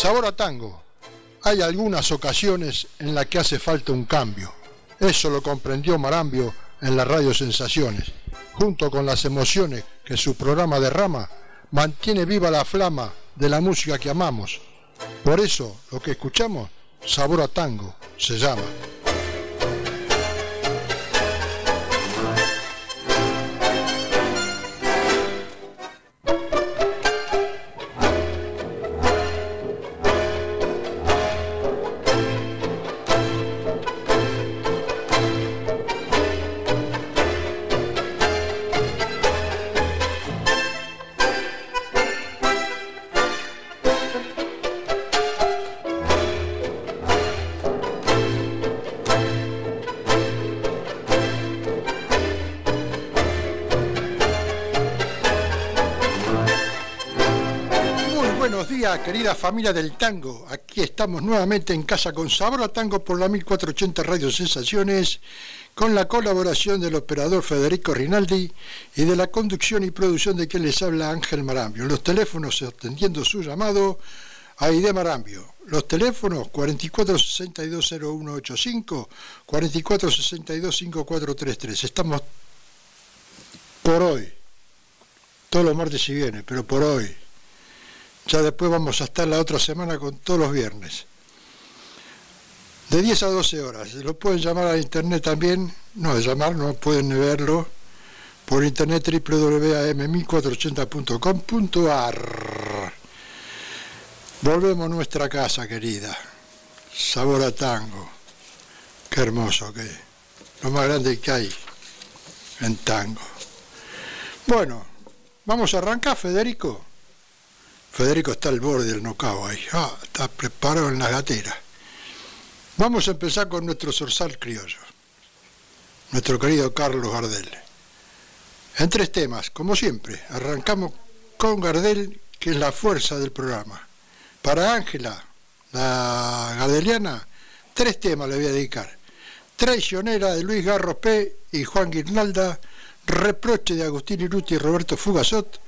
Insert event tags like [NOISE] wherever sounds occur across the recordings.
sabor a tango. Hay algunas ocasiones en las que hace falta un cambio. Eso lo comprendió Marambio en la radio Sensaciones. Junto con las emociones que su programa derrama, mantiene viva la flama de la música que amamos. Por eso, lo que escuchamos, sabor a tango, se llama. Querida familia del tango. Aquí estamos nuevamente en casa con Sabor Tango por la 1480 Radio Sensaciones, con la colaboración del operador Federico Rinaldi y de la conducción y producción de quien les habla Ángel Marambio. Los teléfonos atendiendo su llamado, Aide Marambio. Los teléfonos 44620185, 44625433. Estamos por hoy, todos los martes y viene, pero por hoy ya después vamos a estar la otra semana con todos los viernes. De 10 a 12 horas. Lo pueden llamar a internet también. No, llamar, no pueden verlo. Por internet www.am1480.com.ar. Volvemos a nuestra casa, querida. Sabor a tango. Qué hermoso que Lo más grande que hay en tango. Bueno, vamos a arrancar, Federico. Federico está al borde del nocao ahí. Ah, está preparado en la gatera. Vamos a empezar con nuestro zorzal criollo. Nuestro querido Carlos Gardel. En tres temas, como siempre. Arrancamos con Gardel, que es la fuerza del programa. Para Ángela, la gardeliana, tres temas le voy a dedicar. Traicionera de Luis Garros P. y Juan Guirnalda, Reproche de Agustín Iruti y Roberto Fugazot,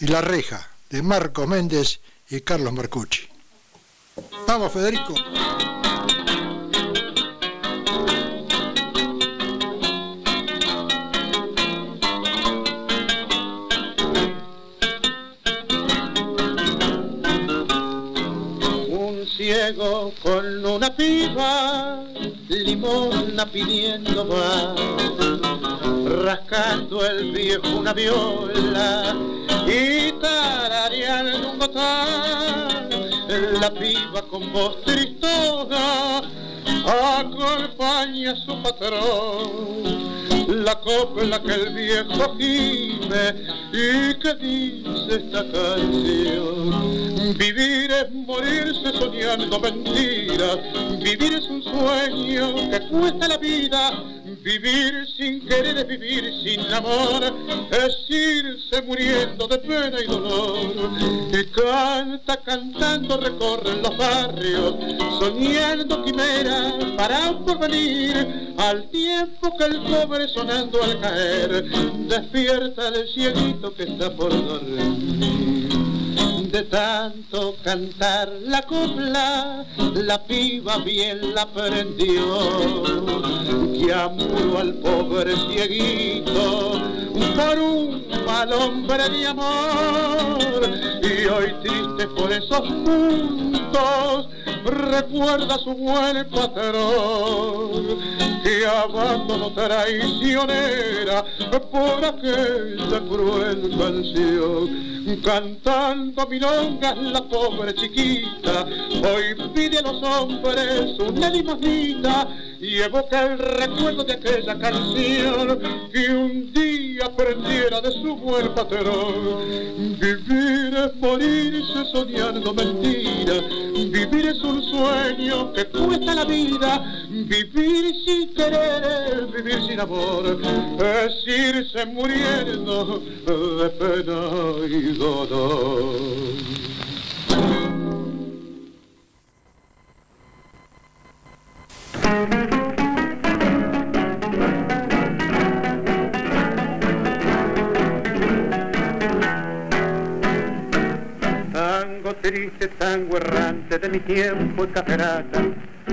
y La Reja, de Marco Méndez y Carlos Marcucci. Vamos, Federico. Con una piba, limona pidiendo más. Rascando el viejo una viola y tarareando un botán, la piba con voz tristosa acompaña a su patrón, la copla que el viejo gime y que dice esta canción. Vivir es morirse soñando mentiras, vivir es un sueño que cuesta la vida Vivir sin querer es vivir sin amor, es irse muriendo de pena y dolor. Y canta, cantando recorren los barrios, soñando quimeras para un porvenir, al tiempo que el pobre sonando al caer, despierta el cieguito que está por dormir de tanto cantar la copla, la piba bien la prendió, amuró al pobre cieguito por un mal hombre de amor, y hoy triste por esos puntos, recuerda su buen patrón, que abandono traicionera por aquella cruel canción, cantando milongas la pobre chiquita, hoy pide a los hombres una limosnita. Y evoca el recuerdo de aquella canción que un día aprendiera de su buen patrón. Vivir es morirse soñando mentiras, vivir es un sueño que cuesta la vida, vivir sin vivir sin amor, es irse muriendo de pena y dolor. triste tango errante de mi tiempo en caferata.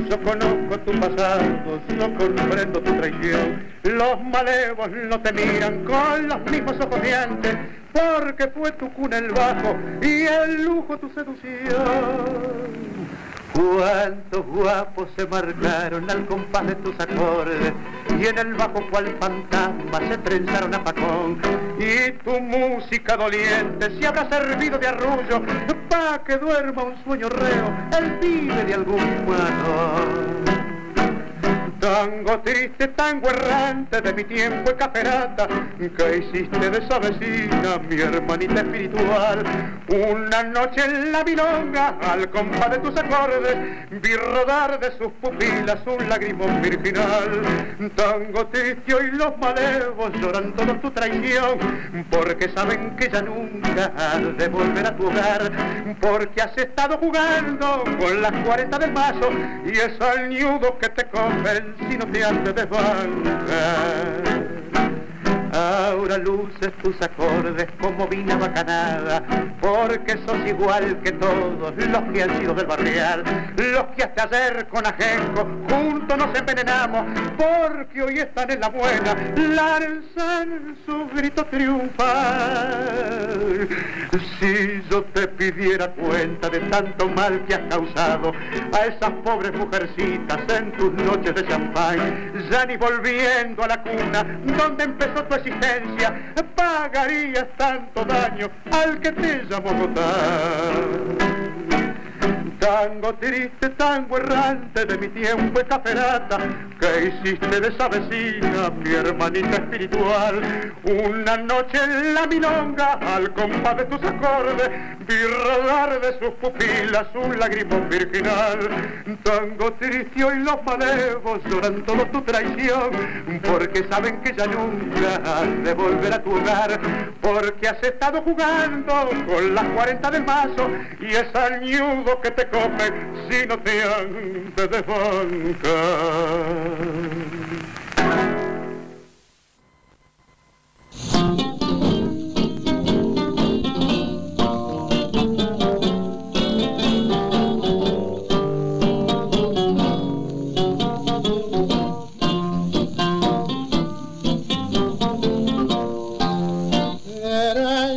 Yo conozco tu pasado, yo comprendo tu traición. Los malevos no te miran con los mismos ojos de porque fue tu cuna el bajo y el lujo tu seducción. Cuántos guapos se marcaron al compás de tus acordes y en el bajo cual fantasma se trenzaron a pacón y tu música doliente se habrá servido de arrullo pa' que duerma un sueño reo el pibe de algún. Tango triste, tango errante de mi tiempo caferata, que hiciste de esa vecina mi hermanita espiritual. Una noche en la milonga, al compás de tus acordes, vi rodar de sus pupilas un lagrimón virginal. Tango triste y los malevos lloran toda tu traición, porque saben que ya nunca has de volver a tu hogar, porque has estado jugando con las 40 del mazo y es al niudo que te comen si no te de desbancar. Ahora luces tus acordes como vina bacanada, porque sos igual que todos los que han sido del barrial, los que hasta ayer con ajenco juntos nos envenenamos, porque hoy están en la buena, lanzan su grito triunfal. Si yo te pidiera cuenta de tanto mal que has causado a esas pobres mujercitas en tus noches de champán, ya ni volviendo a la cuna donde empezó tu existencia, pagarías tanto daño al que te llamó votar. Tango triste, tango errante de mi tiempo caferata, que hiciste de esa vecina mi hermanita espiritual. Una noche en la milonga, al compás de tus acordes, vi rodar de sus pupilas un lagrimón virginal. Tango triste hoy los malevos lloran todo tu traición, porque saben que ya nunca has de volver a tu hogar, porque has estado jugando con las 40 del mazo y es añudo que te si no te han de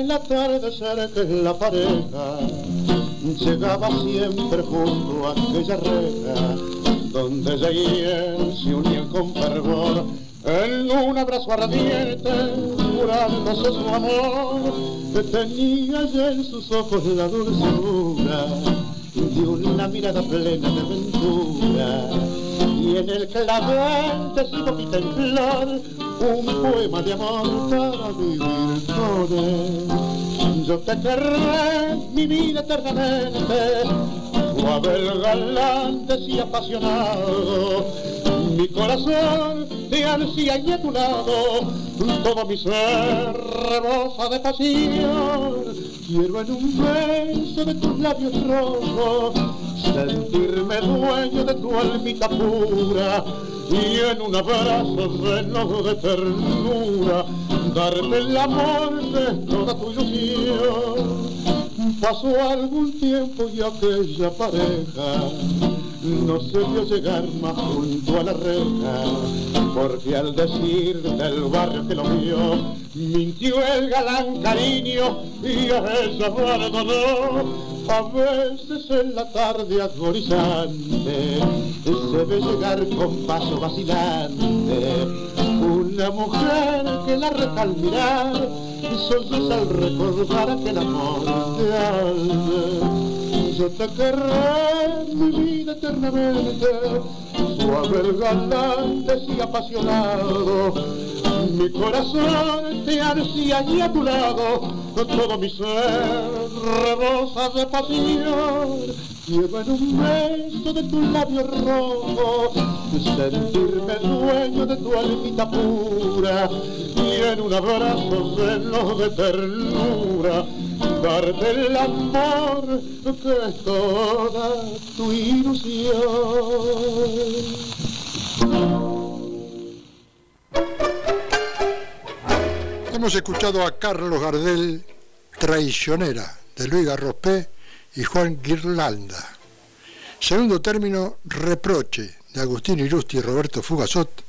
la tarde cerca de la pareja llegaba siempre junto a aquella reja donde ella se unían con fervor en un abrazo ardiente jurándose su amor que tenía ya en sus ojos la dulzura de una mirada plena de aventura y en el clavel de su boquita en flor un poema de amor para vivir con él. Yo te querré mi vida eternamente, el galante y apasionado, mi corazón te ansía y a tu lado, todo mi ser rebosa de pasión. Quiero en un beso de tus labios rojos sentirme dueño de tu almita pura y en un abrazo lleno de ternura darte el amor de toda tu ilusión. Pasó algún tiempo y aquella pareja no se vio llegar más junto a la reja, porque al decir del barrio que lo vio, mintió el galán cariño y a ella abandonó. A veces en la tarde agorizante se ve llegar con paso vacilante una mujer que la reta al mirar solloza al recordar aquel amor de alma yo te querré mi vida eternamente, suave galante y apasionado, mi corazón te ansía y a tu lado, todo mi ser rebosa de pasión, Llevo en un beso de tu labio rojo, sentirme dueño de tu almita pura, y en un abrazo lleno de ternura, darte el amor que es toda tu ilusión. Hemos escuchado a Carlos Gardel, Traicionera, de Luis Garrospé y Juan Guirlanda. Segundo término, Reproche, de Agustín Irusti y Roberto Fugazot.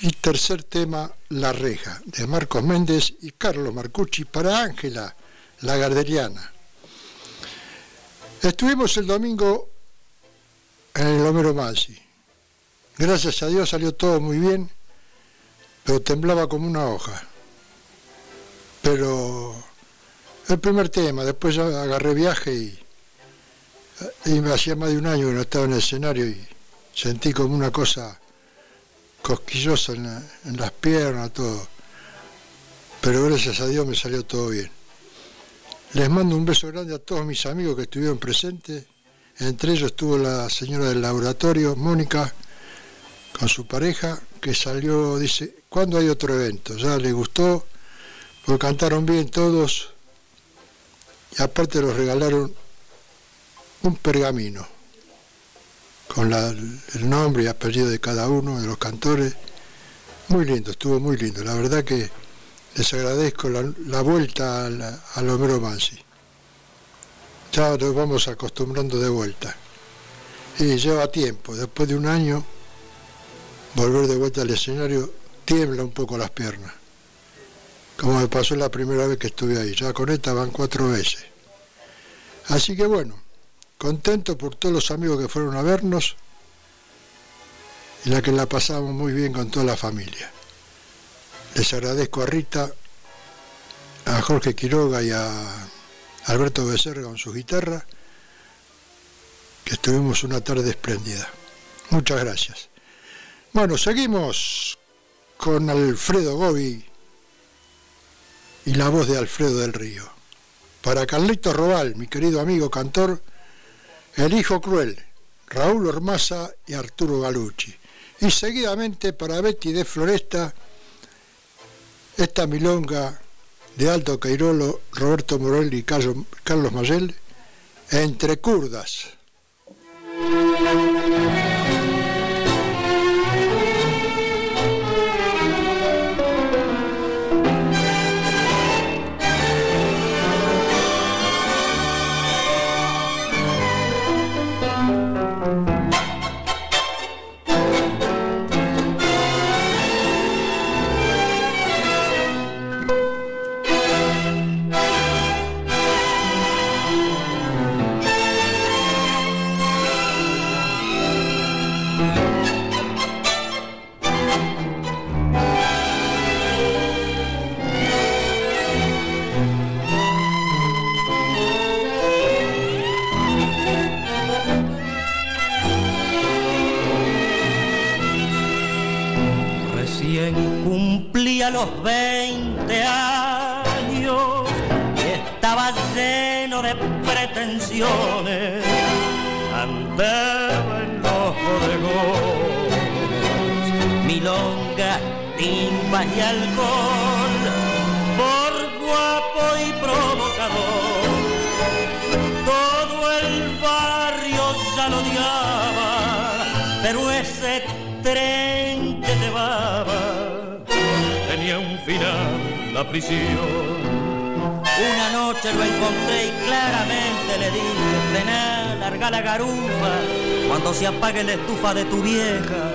Y tercer tema, La Reja, de Marcos Méndez y Carlos Marcucci para Ángela, la garderiana. Estuvimos el domingo en el Homero Mansi. Gracias a Dios salió todo muy bien, pero temblaba como una hoja. Pero el primer tema, después agarré viaje y, me hacía más de un año que no estaba en el escenario y sentí como una cosa cosquillosa en las piernas, todo. Pero gracias a Dios me salió todo bien. Les mando un beso grande a todos mis amigos que estuvieron presentes. Entre ellos estuvo la señora del laboratorio, Mónica, con su pareja, que salió, dice, ¿cuándo hay otro evento? Ya le gustó, porque cantaron bien todos y aparte los regalaron un pergamino con el nombre y apellido de cada uno de los cantores. Muy lindo, estuvo muy lindo. La verdad que les agradezco la, vuelta al, al Homero Mansi. Ya nos vamos acostumbrando de vuelta. Y lleva tiempo, después de un año, volver de vuelta al escenario tiembla un poco las piernas. Como me pasó la primera vez que estuve ahí. Ya con esta van cuatro veces. Así que bueno, contento por todos los amigos que fueron a vernos y la que la pasamos muy bien con toda la familia. Les agradezco a Rita, a Jorge Quiroga y a Alberto Becerra con su guitarra, que estuvimos una tarde espléndida. Muchas gracias. Bueno, seguimos con Alfredo Gobi y la voz de Alfredo del Río. Para Carlito Robal, mi querido amigo cantor, El Hijo Cruel, Raúl Ormaza y Arturo Galucci. Y seguidamente para Betty de Floresta, esta milonga de Alto Cairolo, Roberto Morel y Carlos Mayel, entre curdas. Apague la estufa de tu vieja,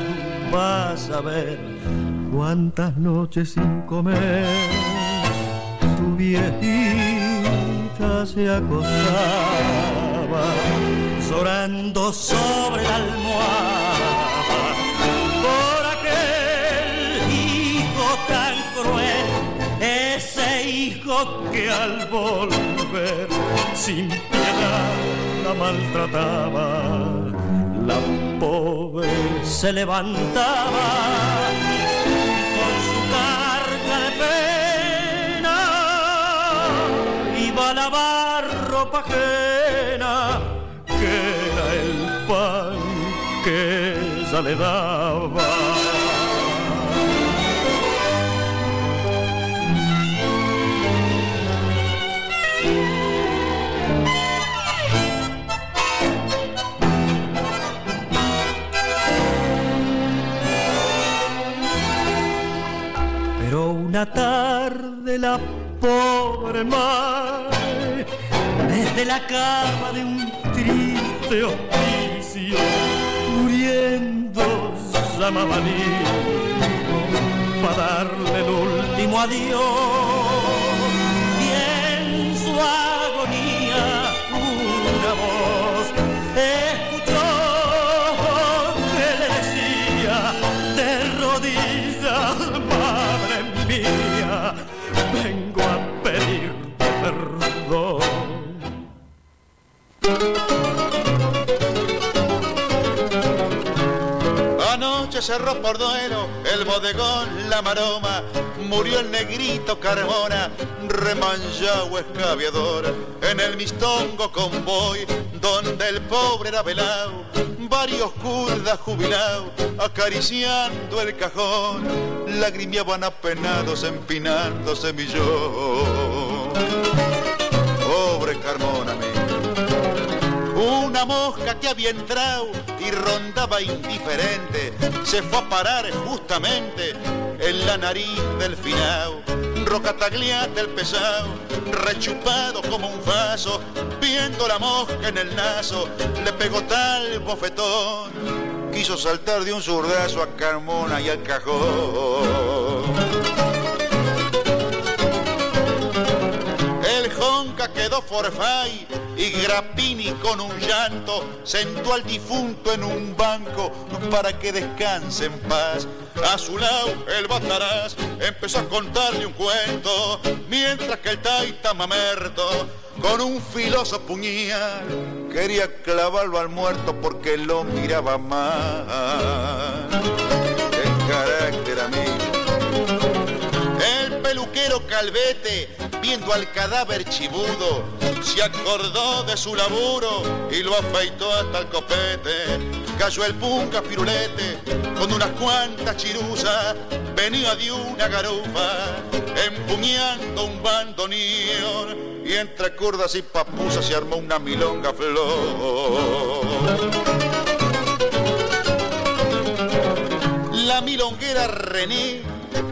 vas a ver cuántas noches sin comer. Tu viejita se acostaba, llorando sobre la almohada. Ese hijo que al volver sin piedad la maltrataba, se levantaba con su carga de pena, iba a lavar ropa ajena, que era el pan que ella le daba. Pero una tarde la pobre madre, desde la cama de un triste hospicio, muriendo llamaba para darle el último adiós. Y en su agonía una voz cerró por duero el bodegón La Maroma, murió el negrito Carmona, remanchado escaviador, en el mistongo convoy, donde el pobre era velado, varios kurdas jubilados, acariciando el cajón, lagrimeaban apenados, empinándose millón. Pobre Carmona, una mosca que había entrado y rondaba indiferente, se fue a parar justamente en la nariz del finao. Rocatagliate el pesado, rechupado como un vaso, viendo la mosca en el naso, le pegó tal bofetón, quiso saltar de un zurdazo a Carmona y al cajón. El Jonca quedó forfait y Grappini con un llanto sentó al difunto en un banco para que descanse en paz. A su lado el Bataraz empezó a contarle un cuento, mientras que el Taita Mamerto con un filoso puñal quería clavarlo al muerto porque lo miraba mal. Peluquero Calvete viendo al cadáver chibudo, se acordó de su laburo y lo afeitó hasta el copete. Cayó el punca pirulete con unas cuantas chiruzas, venía de una garufa, empuñando un bandoneón y entre curdas y papusas se armó una milonga flor. La milonguera René,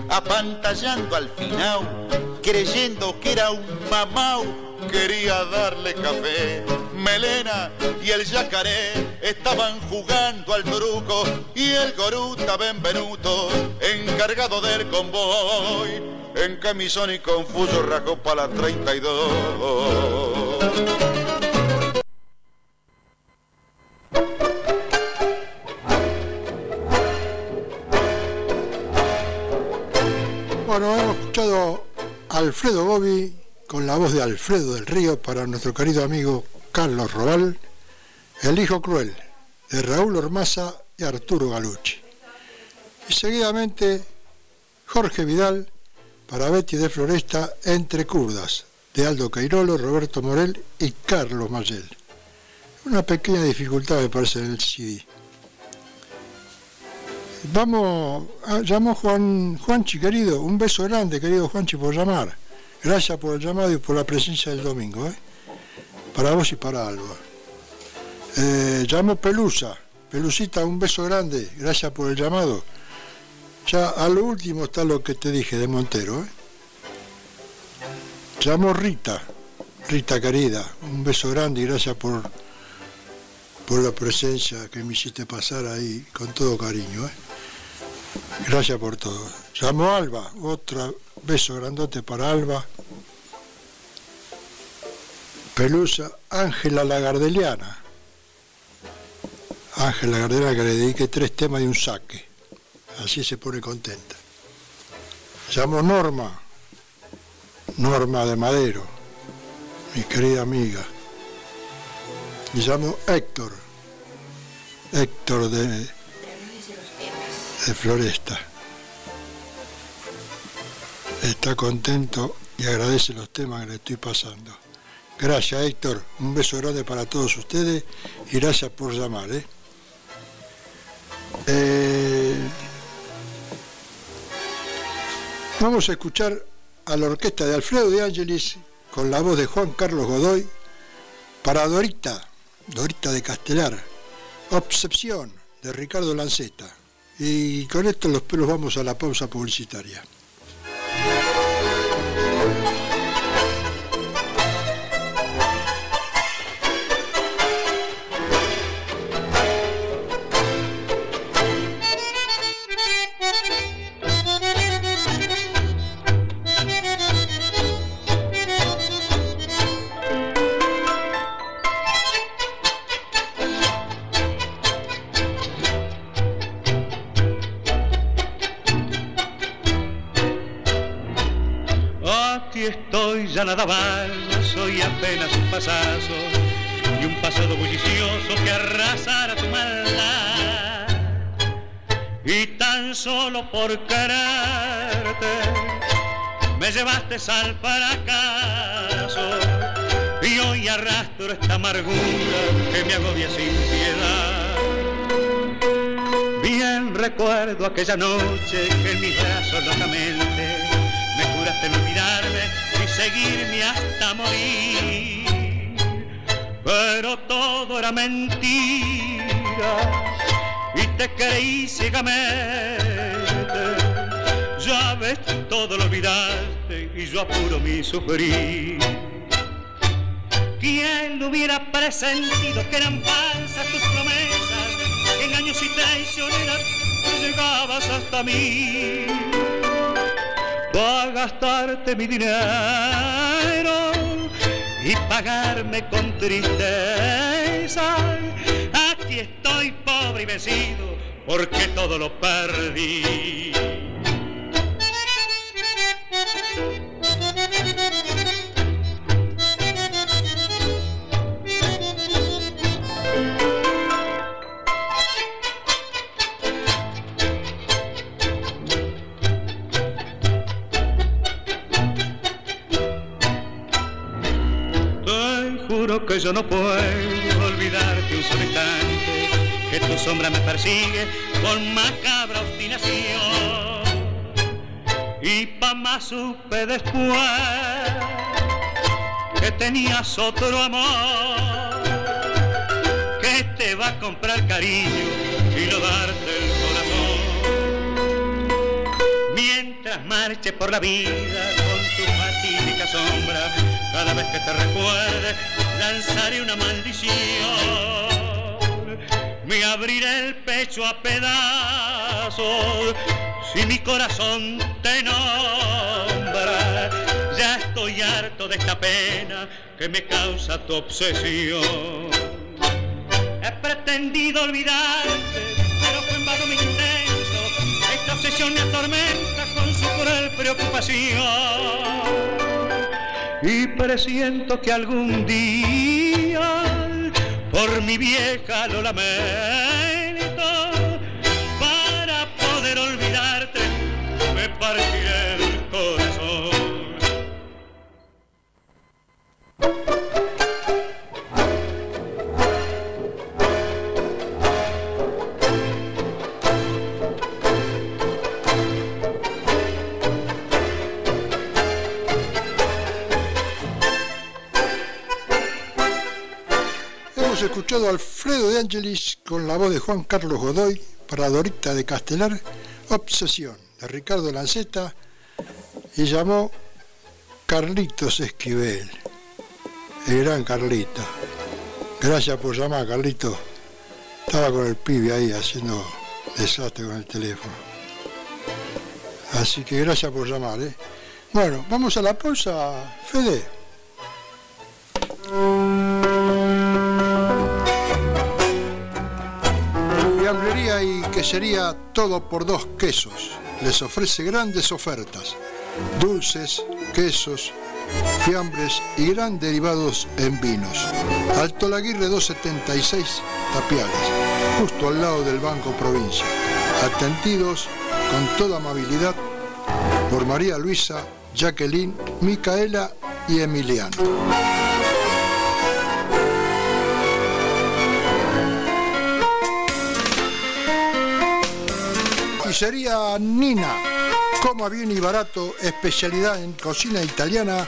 apantallando al final, creyendo que era un mamau, quería darle café. Melena y el yacaré estaban jugando al truco y el goruta Benvenuto, encargado del convoy, en camisón y confuso rajó para la 32. Bueno, hemos escuchado Alfredo Gobi con la voz de Alfredo del Río para nuestro querido amigo Carlos Robal, El Hijo Cruel, de Raúl Ormaza y Arturo Galucci. Y seguidamente Jorge Vidal para Betty de Floresta, Entre Curdas, de Aldo Cairolo, Roberto Morel y Carlos Mayel. Una pequeña dificultad me parece en el CD. Vamos, ah, llamó Juan, Juanchi, querido, un beso grande, querido Juanchi, por llamar. Gracias por el llamado y por la presencia del domingo, ¿eh? Para vos y para Alba. Eh, llamo Pelusa, Pelusita, un beso grande, gracias por el llamado. Ya a lo último está lo que te dije de Montero, ¿eh? Llamo Rita, Rita querida, un beso grande y gracias por, por la presencia que me hiciste pasar ahí con todo cariño. ¿eh? Gracias por todo. Llamo Alba, otro beso grandote para Alba. Pelusa, Ángela Lagardeliana. Ángela Lagardeliana que le dedique tres temas de un saque. Así se pone contenta. Llamo Norma, Norma de Madero, mi querida amiga. Y llamo Héctor, Héctor de de Floresta. Está contento y agradece los temas que le estoy pasando. Gracias Héctor, un beso grande para todos ustedes y gracias por llamar. ¿eh? Eh, vamos a escuchar a la orquesta de Alfredo de Ángelis con la voz de Juan Carlos Godoy para Dorita, Dorita de Castelar, Obsesión de Ricardo Lanceta. Y con esto los pelos vamos a la pausa publicitaria. Ya nada más, soy apenas un pasazo y un pasado bullicioso que arrasara tu maldad. Y tan solo por quererte me llevaste al fracaso y hoy arrastro esta amargura que me agobia sin piedad. Bien recuerdo aquella noche que en mis brazos locamente me juraste no olvidarme seguirme hasta morir. Pero todo era mentira y te creí ciegamente. Ya ves, todo lo olvidaste y yo apuro mi sufrir. ¿Quién hubiera presentido que eran falsas tus promesas? Engaños y traicioneras, llegabas hasta mí. Para gastarte mi dinero y pagarme con tristeza. Aquí estoy pobre y vencido porque todo lo perdí. Que yo no puedo olvidarte un solo que tu sombra me persigue con macabra obstinación. Y pa' más supe después que tenías otro amor, que te va a comprar cariño y no darte el corazón. Mientras marche por la vida sombra, cada vez que te recuerde lanzaré una maldición. Me abriré el pecho a pedazos si mi corazón te nombra. Ya estoy harto de esta pena que me causa tu obsesión. He pretendido olvidarte, pero fue en vano mi intento. Obsesión me atormenta con su cruel preocupación. Y presiento que algún día por mi vieja lo lamento para poder olvidarte me partiré el corazón escuchado Alfredo de Angelis con la voz de Juan Carlos Godoy para Dorita de Castelar, Obsesión, de Ricardo Lanceta, y llamó Carlitos Esquivel, el gran Carlito. Gracias por llamar, Carlito. Estaba con el pibe ahí haciendo desastre con el teléfono. Así que gracias por llamar. ¿eh? Bueno, vamos a la pausa, Fede. Y quesería Todo por Dos Quesos. Les ofrece grandes ofertas. Dulces, quesos, fiambres y gran derivados en vinos. Alto Laguirre 276 Tapiales, justo al lado del Banco Provincia. Atendidos con toda amabilidad por María Luisa, Jacqueline, Micaela y Emiliano. Sería Nina. Coma bien y barato, especialidad en cocina italiana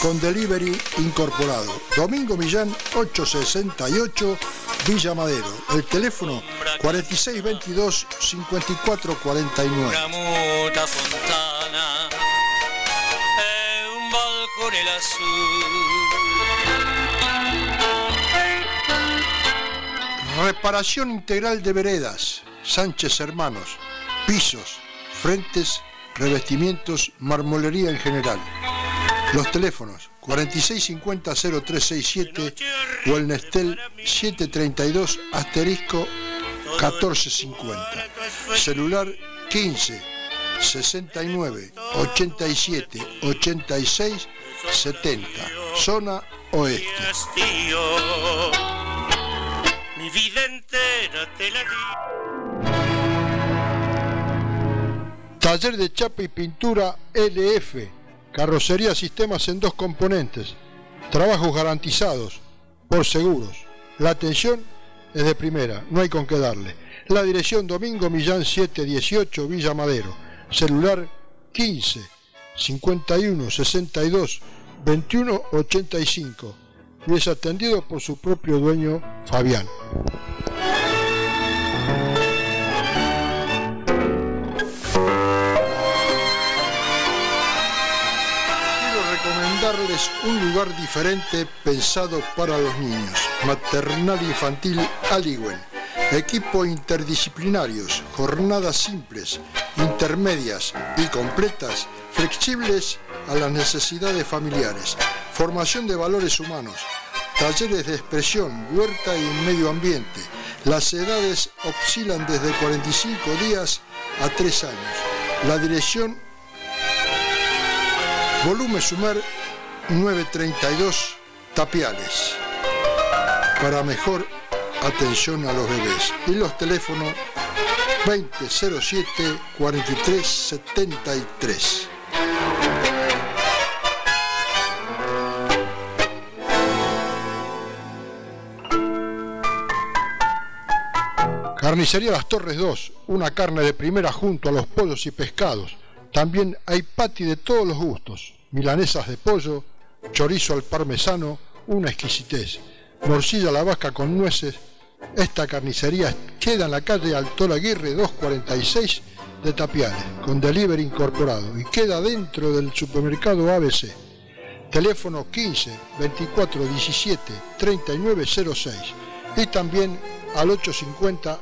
con delivery incorporado. Domingo Millán 868 Villa Madero. El teléfono 4622 5449. Reparación integral de veredas. Sánchez Hermanos pisos, frentes, revestimientos, marmolería en general. Los teléfonos 4650-0367 o el Nestel 732 asterisco 1450. Celular 15 69 87 86 70, zona oeste. Mi vida te la Taller de chapa y pintura LF, carrocería sistemas en dos componentes, trabajos garantizados por seguros. La atención es de primera, no hay con qué darle. La dirección Domingo Millán 718 Villa Madero, celular 15 51 62 21 85 y es atendido por su propio dueño Fabián. Recomendarles un lugar diferente pensado para los niños, Maternal Infantil Aliwen Equipo interdisciplinarios, jornadas simples, intermedias y completas, flexibles a las necesidades familiares, formación de valores humanos, talleres de expresión, huerta y medio ambiente. Las edades oscilan desde 45 días a 3 años. La dirección Volumen Sumer 932 Tapiales. Para mejor atención a los bebés. Y los teléfonos 2007 4373. Carnicería Las Torres 2, una carne de primera junto a los pollos y pescados. También hay pati de todos los gustos, milanesas de pollo, chorizo al parmesano, una exquisitez, morcilla a la vaca con nueces, esta carnicería queda en la calle Altola Aguirre 246 de Tapiales, con delivery incorporado y queda dentro del supermercado ABC. Teléfono 15 24 17 39 06 y también al 850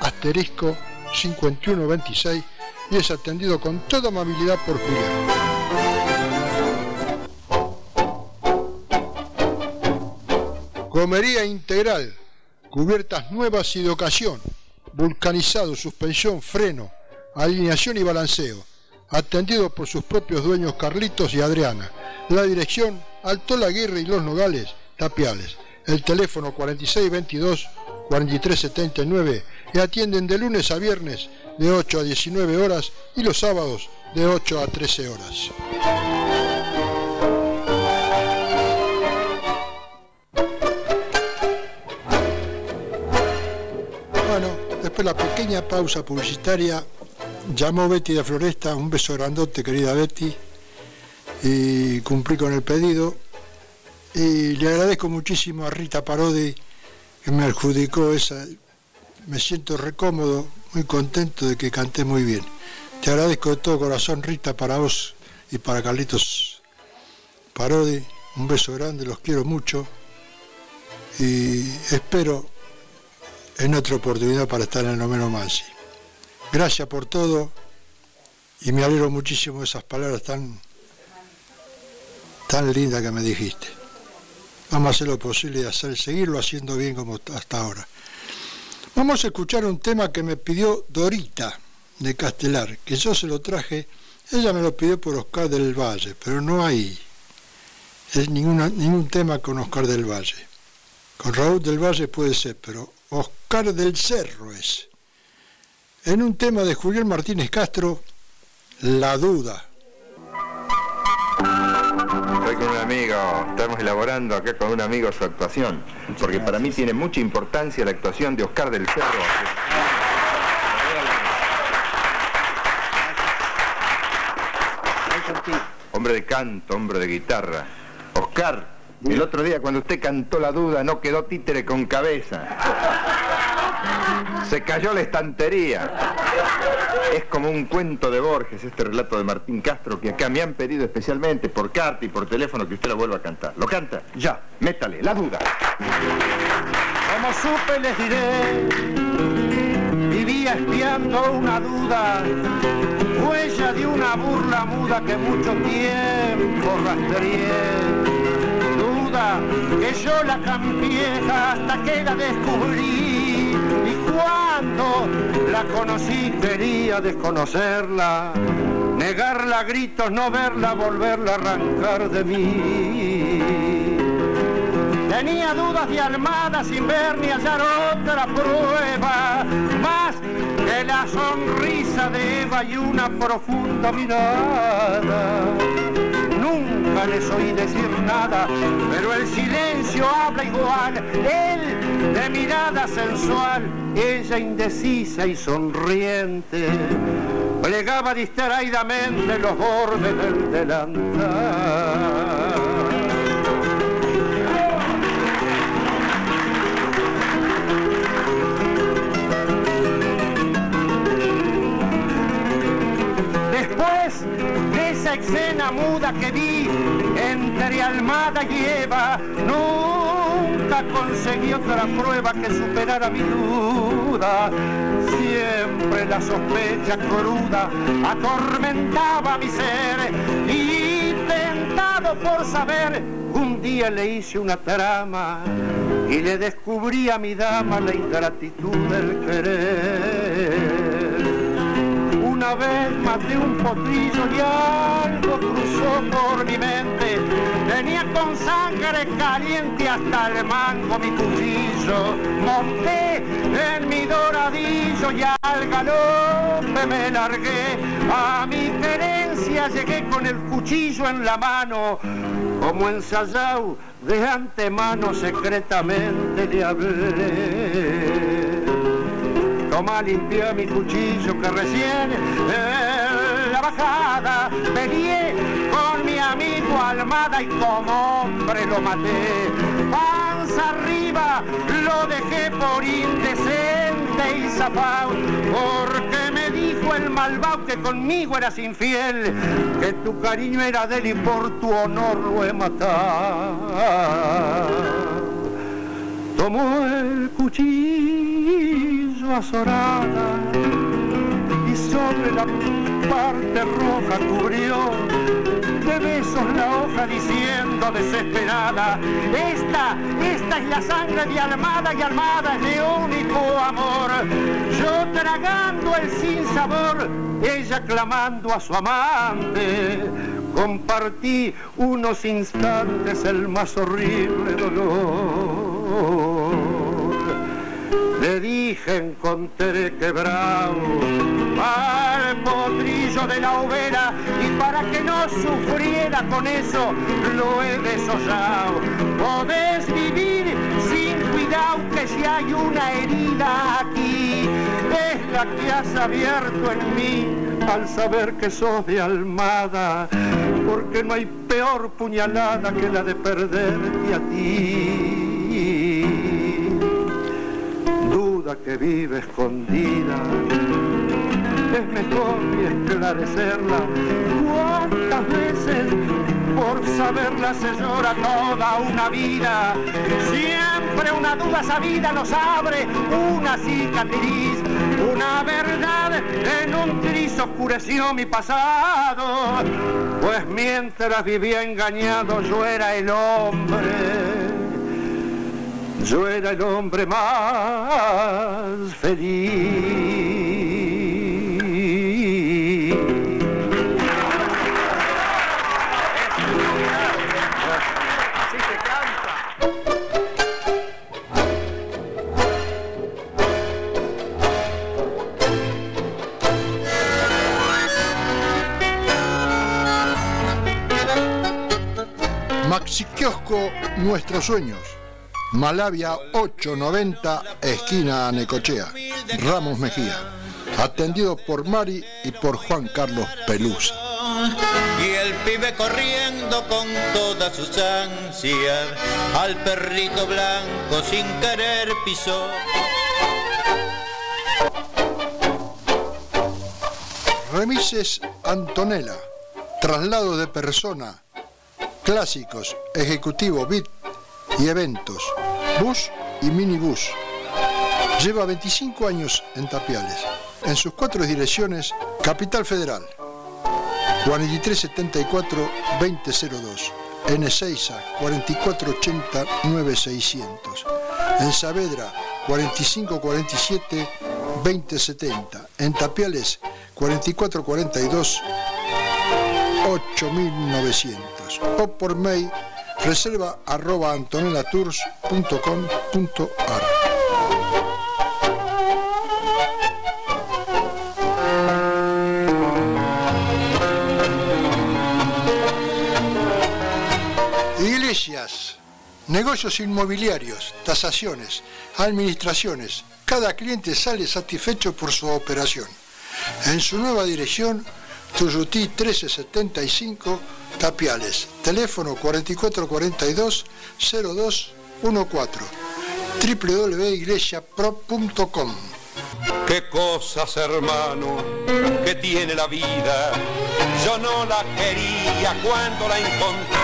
asterisco 51 26 y es atendido con toda amabilidad por Julián. Comería integral cubiertas nuevas y de ocasión, vulcanizado, suspensión, freno, alineación y balanceo, atendido por sus propios dueños Carlitos y Adriana. La dirección, Alto Aguirre y Los Nogales, Tapiales. El teléfono 4622 4379 y atienden de lunes a viernes de 8 a 19 horas y los sábados de 8 a 13 horas. Después la pequeña pausa publicitaria, llamó Betty de Floresta, un beso grandote, querida Betty, y cumplí con el pedido. Y le agradezco muchísimo a Rita Parodi que me adjudicó esa. Me siento recómodo, muy contento de que canté muy bien. Te agradezco de todo corazón, Rita, para vos y para Carlitos Parodi. Un beso grande, los quiero mucho y espero en otra oportunidad para estar en el Nomeno Mansi. Gracias por todo y me alegro muchísimo de esas palabras tan, tan lindas que me dijiste. Vamos a hacer lo posible de hacer, seguirlo haciendo bien como hasta ahora. Vamos a escuchar un tema que me pidió Dorita de Castelar, que yo se lo traje, ella me lo pidió por Oscar del Valle, pero no hay es ninguna, ningún tema con Oscar del Valle. Con Raúl del Valle puede ser, pero Oscar del Cerro es. En un tema de Julián Martínez Castro, La Duda. Estoy con un amigo, estamos elaborando acá con un amigo su actuación, porque para mí tiene mucha importancia la actuación de Oscar del Cerro. Hombre de canto, hombre de guitarra. Oscar, el otro día cuando usted cantó la duda no quedó títere con cabeza. Se cayó la estantería. Es como un cuento de Borges, este relato de Martín Castro, que acá me han pedido especialmente por carta y por teléfono que usted lo vuelva a cantar. ¿Lo canta? Ya, métale, la duda. Como supe les diré, vivía espiando una duda, huella de una burla muda que mucho tiempo rastreé que yo la cambié hasta que la descubrí y Cuando la conocí quería desconocerla, negarla a gritos, no verla, volverla a arrancar de mí. Tenía dudas de armada sin ver ni hallar otra prueba, más que la sonrisa de Eva y una profunda mirada. Nunca les oí decir nada, pero el silencio habla igual. Él de mirada sensual, ella indecisa y sonriente. Plegaba distraídamente los bordes del delantal. Escena muda que vi entre Almada y Eva, nunca conseguí otra prueba que superara mi duda. Siempre la sospecha cruda atormentaba mi ser y tentado por saber, un día le hice una trama y le descubrí a mi dama la ingratitud del querer una vez maté un potrillo y algo cruzó por mi mente. Tenía con sangre caliente hasta el mango mi cuchillo. Monté en mi doradillo y al galope me largué. A mi querencia llegué con el cuchillo en la mano. Como ensayado de antemano secretamente le hablé. Toma, limpia mi cuchillo que recién en la bajada peleé con mi amigo Almada y como hombre lo maté. Panza arriba lo dejé por indecente y zafao, porque me dijo el malvado que conmigo eras infiel, que tu cariño era de él y por tu honor lo he matado. Tomó el cuchillo azorada y sobre la parte roja cubrió de besos la hoja diciendo desesperada, esta, esta es la sangre de Almada y Almada es mi único amor. Yo tragando el sinsabor, ella clamando a su amante, compartí unos instantes el más horrible dolor. Le dije encontré quebrado al potrillo de la hoguera y para que no sufriera con eso lo he desollado. Podés vivir sin cuidado que si hay una herida aquí es la que has abierto en mí al saber que sos de almada, porque no hay peor puñalada que la de perderte a ti que vive escondida. Es mejor esclarecerla. ¿Cuántas veces por saberla se llora toda una vida? Siempre una duda sabida nos abre una cicatriz. Una verdad en un gris oscureció mi pasado. Pues mientras vivía engañado yo era el hombre yo era el hombre más feliz. Maxi Nuestros Sueños Malavia 890, esquina Necochea, Ramos Mejía. Atendido por Mari y por Juan Carlos Pelusa. Y el pibe corriendo con todas sus ansias, al perrito blanco sin querer pisó. Remises Antonella, traslado de persona, clásicos, ejecutivo, bit y eventos, bus y minibús. Lleva 25 años en Tapiales. En sus cuatro direcciones, Capital Federal, 4374-2002. En Ezeiza, 4480-9600. En Saavedra, 4547 2070. En Tapiales 4442 8900. O por mail reserva arroba antonelatours.com.ar. Iglesias, negocios inmobiliarios, tasaciones, administraciones. Cada cliente sale satisfecho por su operación. En su nueva dirección, Tuyutí 1375, Tapiales. Teléfono 4442-0214. www.iglesiapro.com Qué cosas, hermano, que tiene la vida. Yo no la quería cuando la encontré.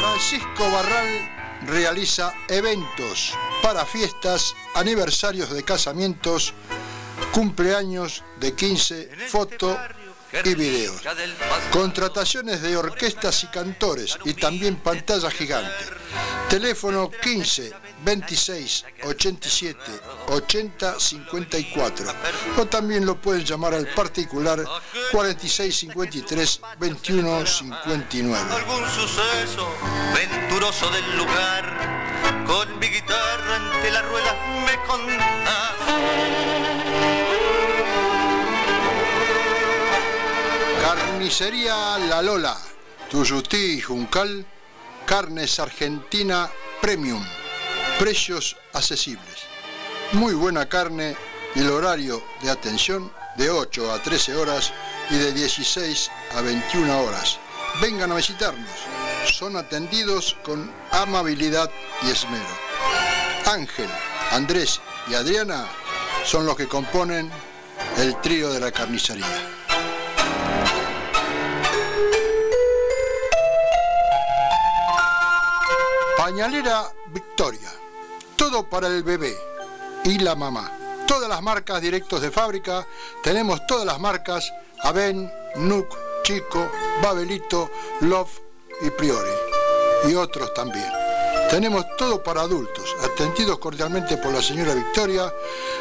Francisco Barral realiza eventos para fiestas, aniversarios de casamientos, cumpleaños de 15, foto y videos. Contrataciones de orquestas y cantores y también pantalla gigante. Teléfono 15 26 87 80 54 o también lo pueden llamar al particular 46 53 21 59. Algún suceso venturoso del lugar, con mi guitarra ante la rueda me contás. Carnicería La Lola, Tuyutí Juncal, carnes argentina premium, precios accesibles. Muy buena carne y el horario de atención de 8 a 13 horas y de 16 a 21 horas. Vengan a visitarnos. Son atendidos con amabilidad y esmero. Ángel, Andrés y Adriana son los que componen el trío de la carnicería. Pañalera Victoria. Todo para el bebé y la mamá. Todas las marcas directos de fábrica. Tenemos todas las marcas Aven, Nuc, Chico, Babelito, Love y Priori. Y otros también. Tenemos todo para adultos, atendidos cordialmente por la señora Victoria,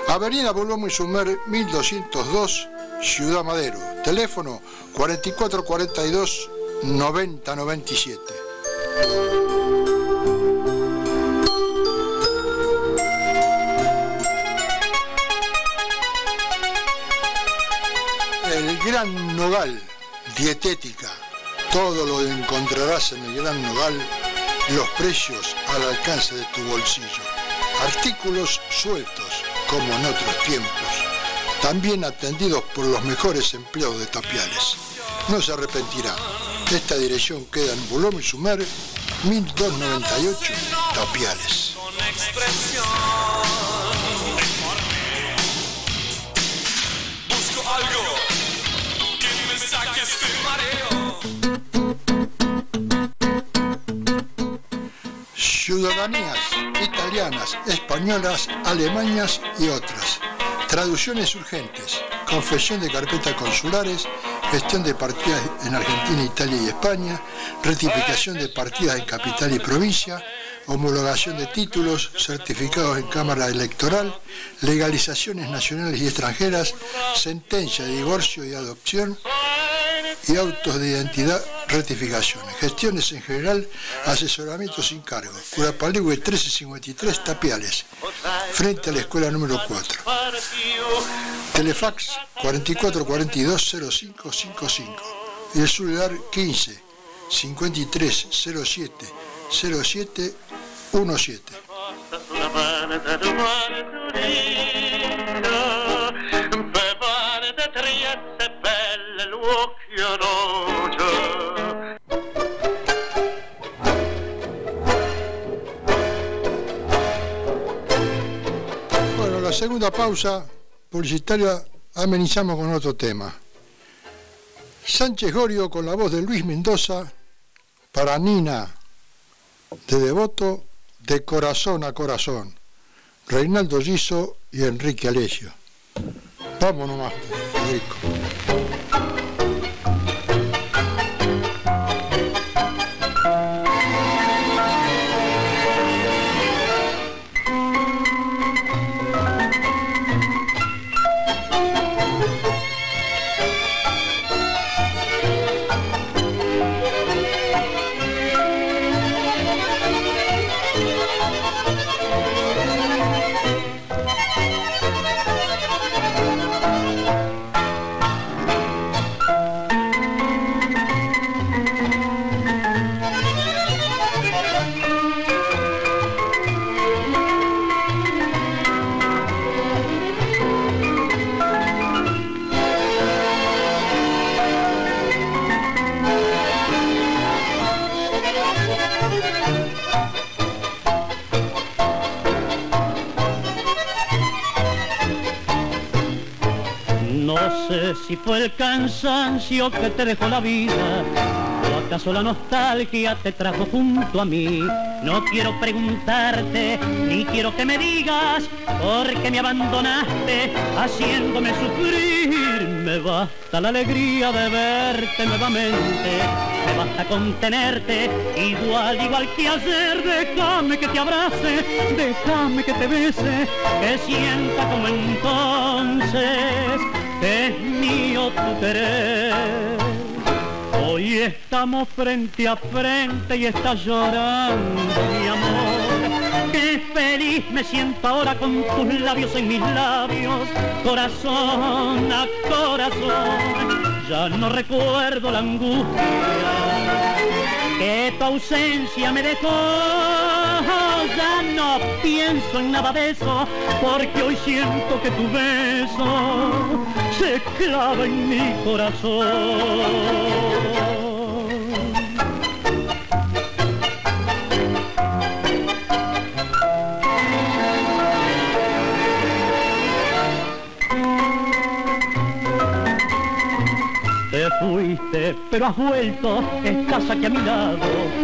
Avenida Volumen Sumer 1202, Ciudad Madero. Teléfono 4442 9097. El Gran Nogal, dietética. Todo lo encontrarás en el Gran Nogal, los precios al alcance de tu bolsillo. Artículos sueltos, como en otros tiempos. También atendidos por los mejores empleados de Tapiales. No se arrepentirá. Esta dirección queda en Boulogne Sumer, 1298, Tapiales. Ciudadanías italianas, españolas, alemanas y otras. Traducciones urgentes, confesión de carpetas consulares, gestión de partidas en Argentina, Italia y España, rectificación de partidas en capital y provincia, homologación de títulos, certificados en Cámara Electoral, legalizaciones nacionales y extranjeras, sentencia de divorcio y adopción y autos de identidad, rectificaciones, gestiones en general, asesoramiento sin cargo. Curapaligüe 1353 Tapiales, frente a la escuela número 4. Telefax 4442-0555 y el celular 15 53 07 07 17. Bueno, la segunda pausa publicitaria amenizamos con otro tema. Sánchez Gorio con la voz de Luis Mendoza para Nina de Devoto de corazón a corazón. Reinaldo Giso y Enrique Alesio. Vamos nomás, Federico. Fue el cansancio que te dejó la vida o acaso la nostalgia te trajo junto a mí. No quiero preguntarte, ni quiero que me digas por qué me abandonaste haciéndome sufrir. Me basta la alegría de verte nuevamente, me basta contenerte, igual, igual que ayer. Déjame que te abrace, déjame que te bese, que sienta como entonces es Hoy estamos frente a frente y estás llorando, mi amor. Qué feliz me siento ahora con tus labios en mis labios, corazón a corazón. Ya no recuerdo la angustia que tu ausencia me dejó ya no pienso en nada de eso, porque hoy siento que tu beso se clava en mi corazón. Fuiste, pero has vuelto, estás aquí a mi lado.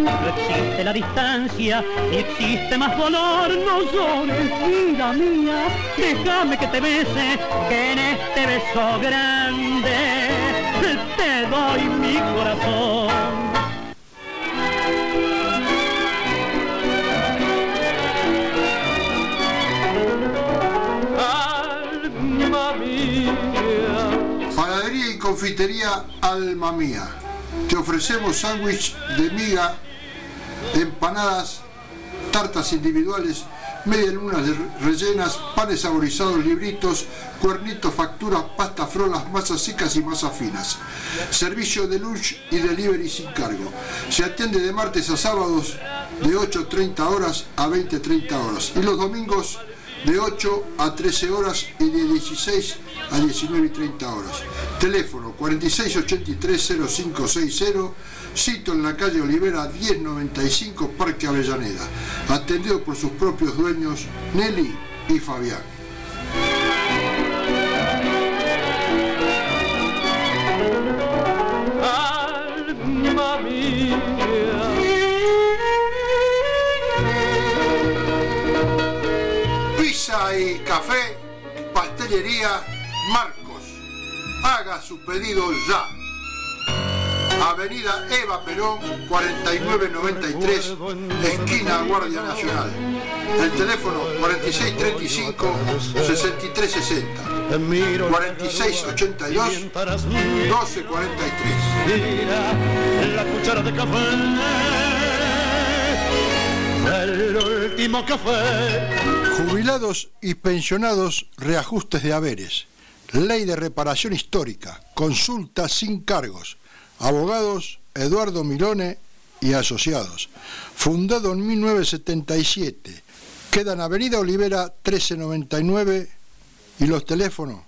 No existe la distancia, ni existe más dolor, no llores, vida mía. Déjame que te bese, que en este beso grande te doy mi corazón. Confitería Alma Mía. Te ofrecemos sándwich de miga, empanadas, tartas individuales, media lunas rellenas, panes saborizados, libritos, cuernitos, facturas, pasta, frolas, masas secas y masas finas. Servicio de lunch y delivery sin cargo. Se atiende de martes a sábados de 8.30 horas a 20.30 horas y los domingos de 8 a 13 horas y de 16 a 19 y 30 horas. Teléfono 4683-0560, sitio en la calle Olivera 1095, Parque Avellaneda. Atendido por sus propios dueños, Nelly y Fabián. Y café, pastelería Marcos. Haga su pedido ya. Avenida Eva Perón, 4993, esquina Guardia Nacional. El teléfono 4635-6360. 4682-1243. La cuchara de café. El último café. Jubilados y pensionados, reajustes de haberes. Ley de reparación histórica. Consulta sin cargos. Abogados Eduardo Milone y Asociados. Fundado en 1977. Queda en Avenida Olivera 1399 y los teléfonos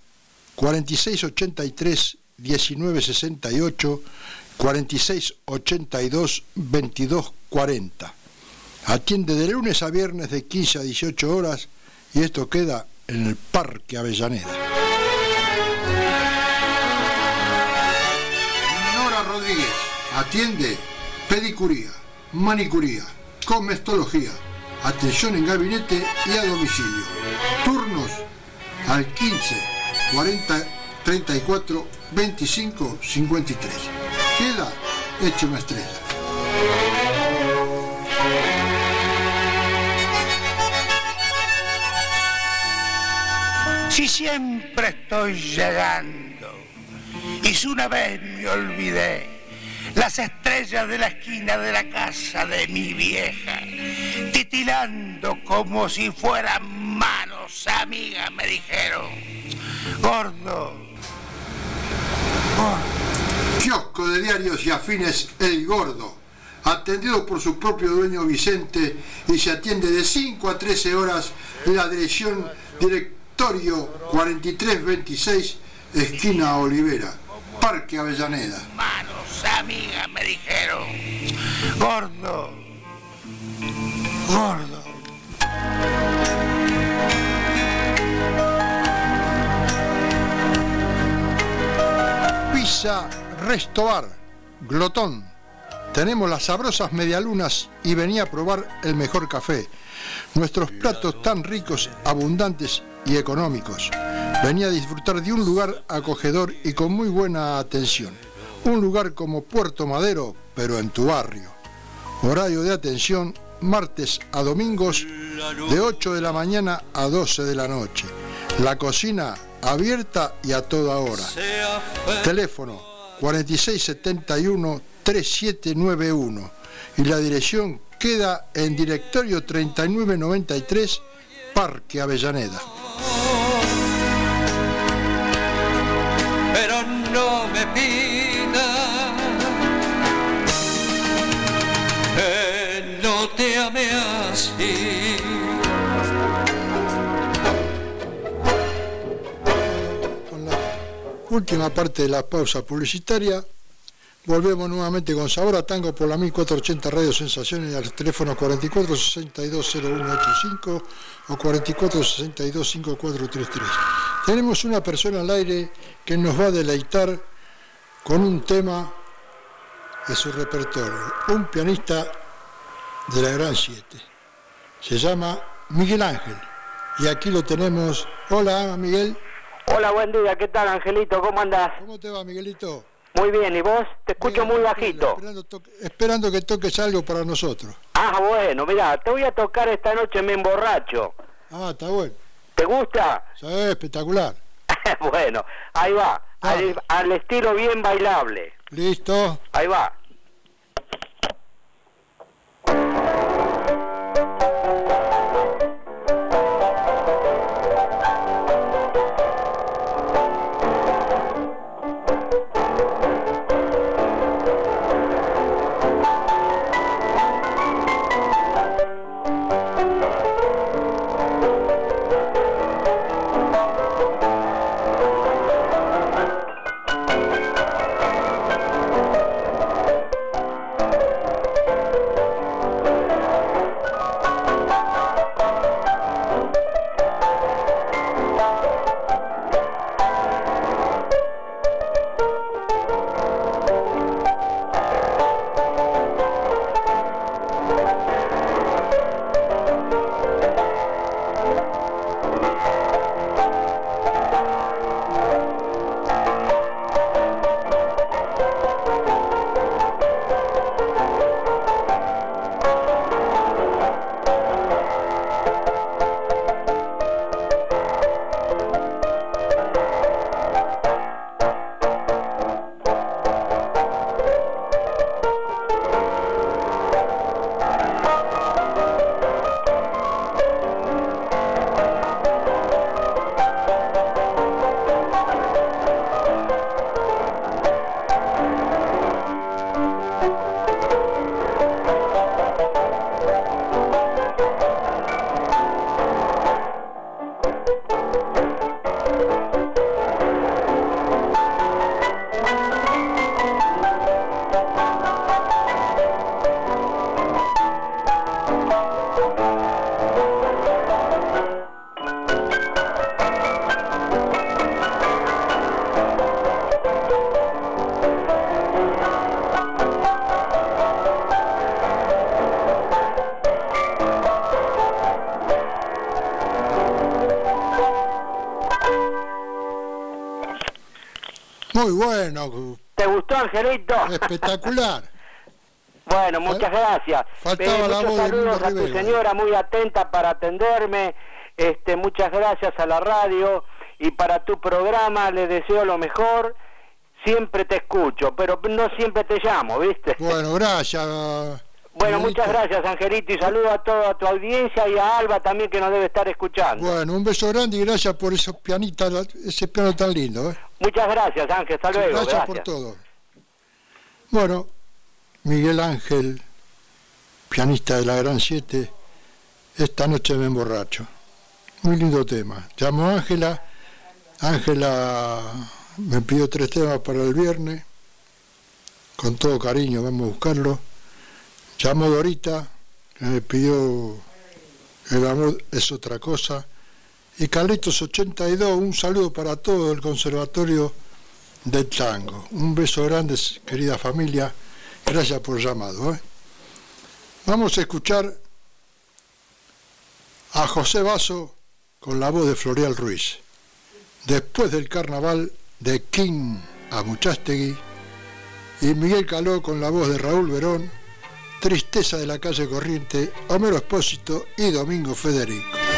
4683 1968 4682 2240. Atiende de lunes a viernes de 15 a 18 horas y esto queda en el Parque Avellaneda. Nora Rodríguez atiende pedicuría, manicuría, comestología, atención en gabinete y a domicilio. Turnos al 15 40 34 25 53. Queda hecho una estrella. Si siempre estoy llegando. Y si una vez me olvidé las estrellas de la esquina de la casa de mi vieja, titilando como si fueran manos amigas, me dijeron, gordo, Kiosco de diarios y afines El Gordo, atendido por su propio dueño Vicente y se atiende de 5 a 13 horas la dirección Directorio 4326, esquina Olivera, Parque Avellaneda. manos amigas, me dijeron, gordo, gordo. Pizza Restobar, Glotón. Tenemos las sabrosas medialunas y venía a probar el mejor café. Nuestros platos tan ricos, abundantes y económicos. Venía a disfrutar de un lugar acogedor y con muy buena atención. Un lugar como Puerto Madero, pero en tu barrio. Horario de atención martes a domingos de 8 de la mañana a 12 de la noche. La cocina abierta y a toda hora. Teléfono 4671-3791 y la dirección queda en directorio 3993 Parque Avellaneda. pero no me pida que no te ame así. Última parte de la pausa publicitaria. Volvemos nuevamente con Sabor a Tango por la 1480 Radio Sensaciones al teléfono 44620185 o 44625433. Tenemos una persona al aire que nos va a deleitar con un tema de su repertorio, un pianista de la Gran 7. Se llama Miguel Ángel y aquí lo tenemos. Hola Miguel. Hola, buen día, ¿qué tal Angelito? ¿Cómo andás? ¿Cómo te va Miguelito? Muy bien, ¿y vos? Te escucho muy bajito. Esperando, que toques algo para nosotros. Ah, bueno, mira, te voy a tocar esta noche Me Emborracho. Ah, está bueno. ¿Te gusta? Sí, espectacular. [LAUGHS] bueno, ahí va, al, al estilo bien bailable. Listo. Ahí va. Espectacular. [LAUGHS] Bueno, muchas gracias. faltaba la muchos saludos a tu señora, muy atenta para atenderme. Este, muchas gracias a la radio y para tu programa les deseo lo mejor. Siempre te escucho, pero no siempre te llamo, ¿viste? Bueno, gracias. [LAUGHS] Bueno, Angelito. muchas gracias, Angelito, y saludo a toda tu audiencia y a Alba también que nos debe estar escuchando. Bueno, un beso grande y gracias por esos pianitas, ese piano tan lindo. ¿eh? Muchas gracias, Ángel, hasta luego. gracias, Gracias, por todo. Bueno, Miguel Ángel, pianista de la Gran Siete, esta noche me emborracho. Muy lindo tema. Llamo a Ángela. Ángela me pidió tres temas para el viernes. Con todo cariño, vamos a buscarlo. Llamo a Dorita, que me pidió El amor es otra cosa. Y Carlitos 82, un saludo para todo el Conservatorio del Tango. Un beso grande, querida familia. Gracias por llamado. ¿eh? Vamos a escuchar a José Basso con la voz de Florial Ruiz. Después del carnaval de King a Muchastegui y Miguel Caló con la voz de Raúl Verón, Tristeza de la calle Corriente, Homero Espósito y Domingo Federico.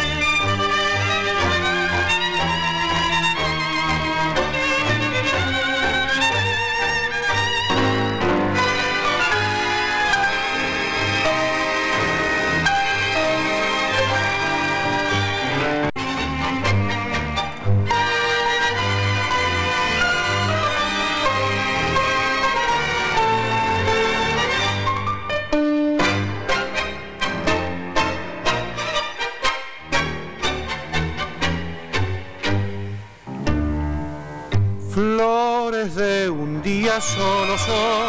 Solo son,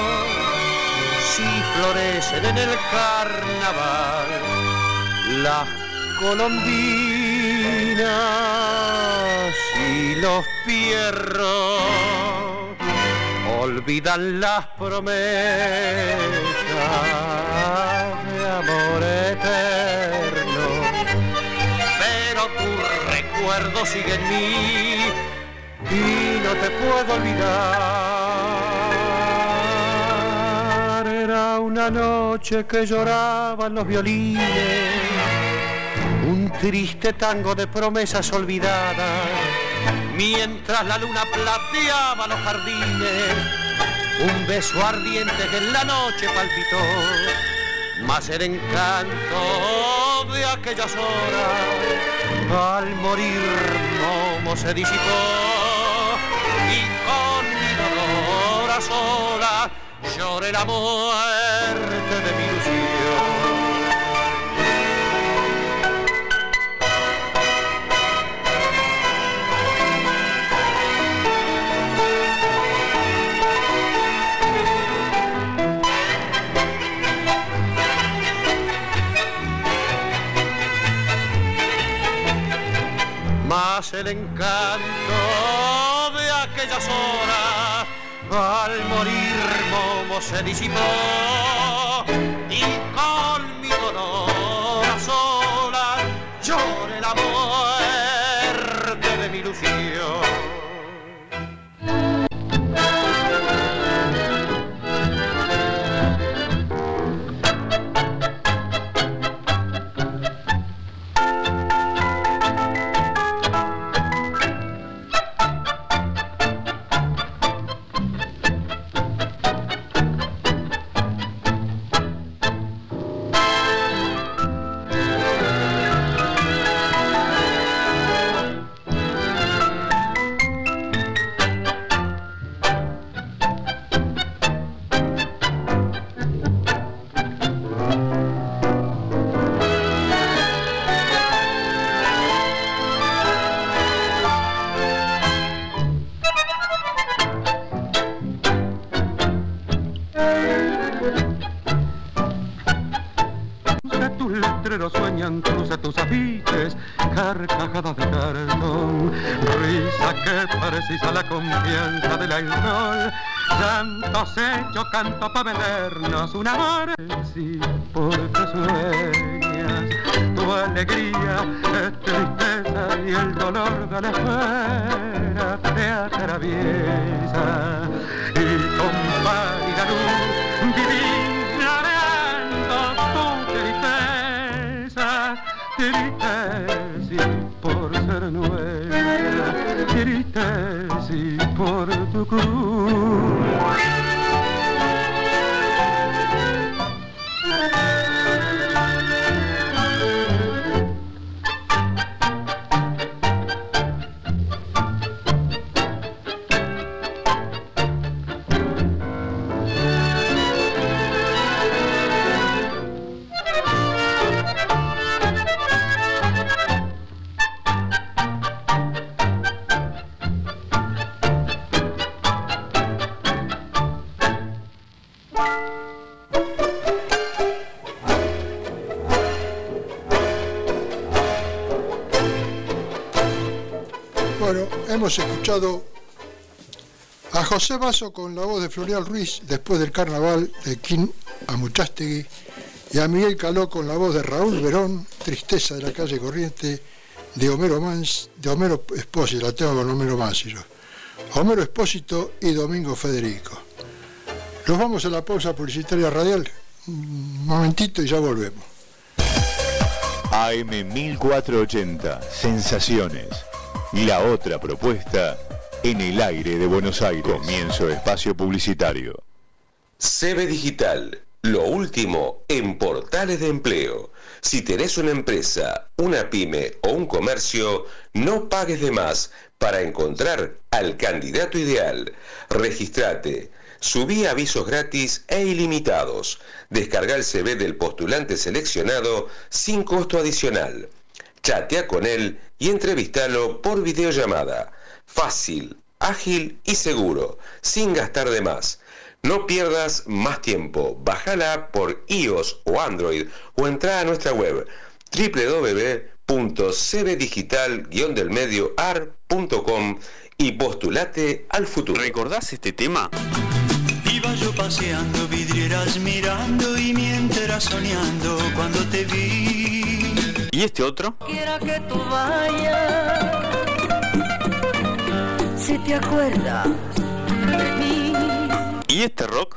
si florecen en el carnaval, las colombinas y los pierros olvidan las promesas de amor eterno, pero tu recuerdo sigue en mí y no te puedo olvidar. Una noche que lloraban los violines, un triste tango de promesas olvidadas, mientras la luna plateaba los jardines, un beso ardiente que en la noche palpitó, más el encanto de aquellas horas, al morir Momo se disipó y con mi dolor a sola lloré la muerte de mi ilusión. Más el encanto al morir Momo se disipó hecho, canto para vendernos un amor, sí, porque sueñas, tu alegría es tristeza y el dolor de la espera te atraviesa, y con pálida luz a José Basso con la voz de Florial Ruiz después del carnaval de Quín a Muchastegui y a Miguel Caló con la voz de Raúl Verón, Tristeza de la calle Corriente, de Homero Mans, de Homero Espósito, la tengo con Homero Mansi yo. Homero Espósito y Domingo Federico. Nos vamos a la pausa publicitaria radial. Un momentito y ya volvemos. AM 1480, Sensaciones. La otra propuesta en el aire de Buenos Aires. Comienzo espacio publicitario. CB Digital, lo último en portales de empleo. Si tenés una empresa, una pyme o un comercio, no pagues de más para encontrar al candidato ideal. Registrate. Subí avisos gratis e ilimitados. Descarga el CV del postulante seleccionado sin costo adicional. Chatea con él y entrevistalo por videollamada. Fácil, ágil y seguro, sin gastar de más. No pierdas más tiempo. Bájala por iOS o Android o entra a nuestra web www.cbdigital-delmedioar.com y postulate al futuro. ¿Recordás este tema? Iba yo paseando, vidrieras mirando y mientras soñando cuando te vi. ¿Y este otro? Quiera que tú vayas, si te acuerdas de mí. ¿Y este rock?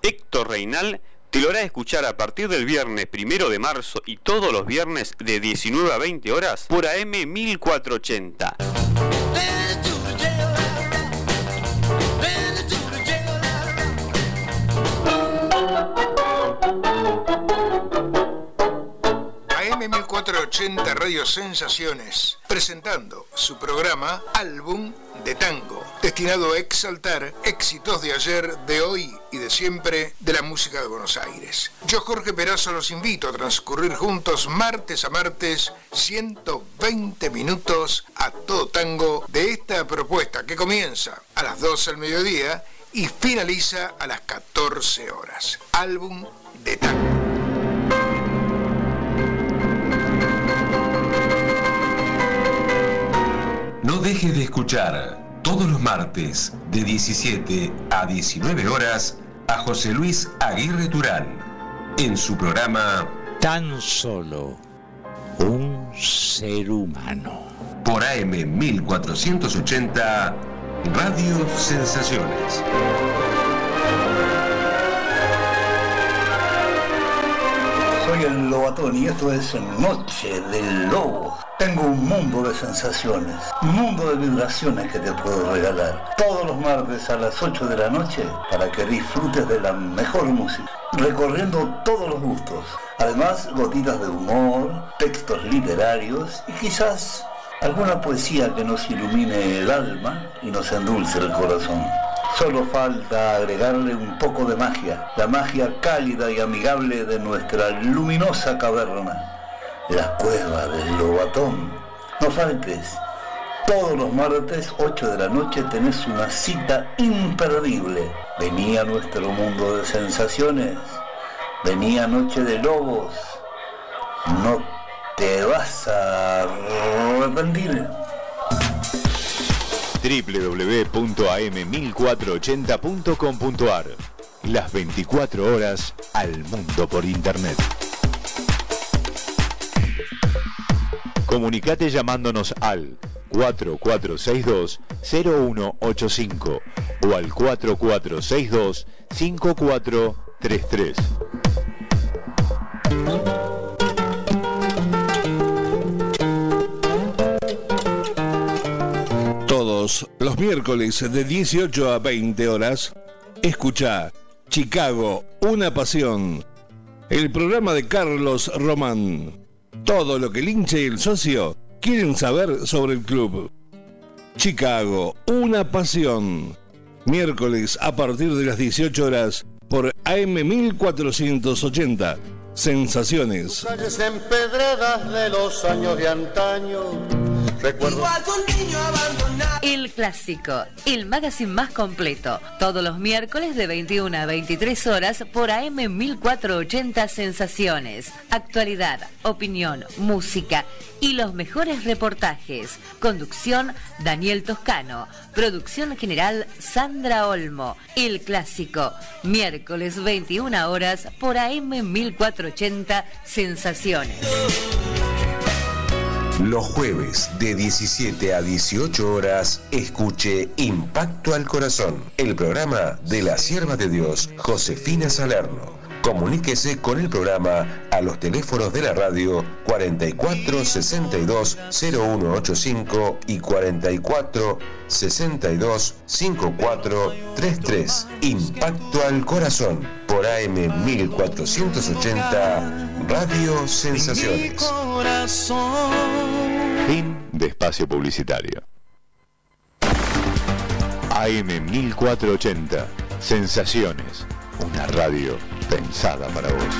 Héctor Reinal te lo hará escuchar a partir del viernes primero de marzo y todos los viernes de 19 a 20 horas por AM 1480. AM 1480 Radio Sensaciones, presentando su programa Álbum de Tango, destinado a exaltar éxitos de ayer, de hoy y de siempre de la música de Buenos Aires. Yo, Jorge Perazo, los invito a transcurrir juntos martes a martes 120 minutos a todo tango de esta propuesta que comienza a las 12 del mediodía y finaliza a las 14 horas. Álbum de Tango. Dejes de escuchar todos los martes de 17 a 19 horas a José Luis Aguirre Turán en su programa Tan solo un ser humano. por AM 1480 Radio Sensaciones. Soy el Lobatón y esto es Noche del Lobo. Tengo un mundo de sensaciones, un mundo de vibraciones que te puedo regalar. Todos los martes a las 8 de la noche para que disfrutes de la mejor música, recorriendo todos los gustos. Además, gotitas de humor, textos literarios y quizás alguna poesía que nos ilumine el alma y nos endulce el corazón. Solo falta agregarle un poco de magia, la magia cálida y amigable de nuestra luminosa caverna, la cueva del Lobatón. No faltes, todos los martes 8 de la noche tenés una cita imperdible. Vení a nuestro mundo de sensaciones, vení a Noche de Lobos, no te vas a arrepentir. www.am1480.com.ar Las 24 horas al mundo por internet. Comunicate llamándonos al 4462-0185 o al 4462-5433. Los miércoles de 18 a 20 horas, escucha Chicago, una pasión. El programa de Carlos Román. Todo lo que el y el socio quieren saber sobre el club. Chicago, una pasión. Miércoles a partir de las 18 horas por AM 1480. Sensaciones. Calles empedradas de los años de antaño. Recuerdo. El Clásico, el magazine más completo. Todos los miércoles de 21 a 23 horas por AM 1480 Sensaciones. Actualidad, opinión, música y los mejores reportajes. Conducción Daniel Toscano. Producción general Sandra Olmo. El Clásico, miércoles 21 horas por AM 1480 Sensaciones. Los jueves de 17 a 18 horas, escuche Impacto al Corazón, el programa de la sierva de Dios, Josefina Salerno. Comuníquese con el programa a los teléfonos de la radio 44 62 0185 y 44 62 54 33. Impacto al Corazón por AM 1480 Radio Sensaciones. Fin de espacio publicitario. AM 1480. Sensaciones. Una radio pensada para vos.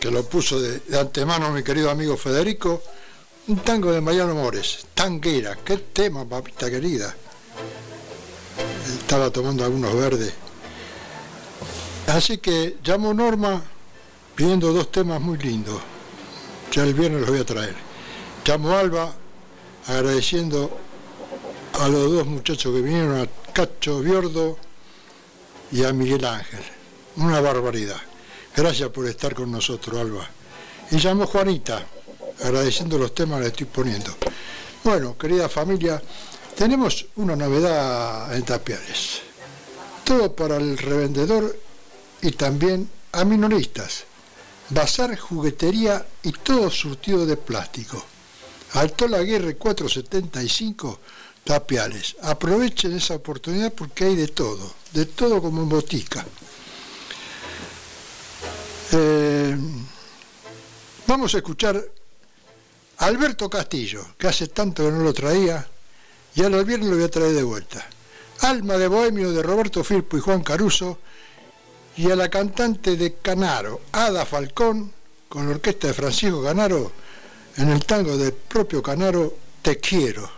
Que lo puso de, de antemano mi querido amigo Federico, un tango de Mariano Mores, Tanguera, qué tema, papita querida. Estaba tomando algunos verdes. Así que llamo Norma pidiendo dos temas muy lindos. Ya el viernes los voy a traer. Llamo Alba agradeciendo a los dos muchachos que vinieron, a Cacho Biordo y a Miguel Ángel. Una barbaridad. Gracias por estar con nosotros, Alba. Y llamo Juanita, agradeciendo los temas que le estoy poniendo. Bueno, querida familia, tenemos una novedad en Tapiales. Todo para el revendedor y también a minoristas. Bazar, juguetería y todo surtido de plástico. Alto la Guerra 475, Tapiales. Aprovechen esa oportunidad porque hay de todo, de todo como en botica. Vamos a escuchar a Alberto Castillo, que hace tanto que no lo traía, y al viernes lo voy a traer de vuelta. Alma de Bohemio de Roberto Firpo y Juan Caruso, y a la cantante de Canaro, Ada Falcón, con la orquesta de Francisco Canaro, en el tango del propio Canaro, Te quiero.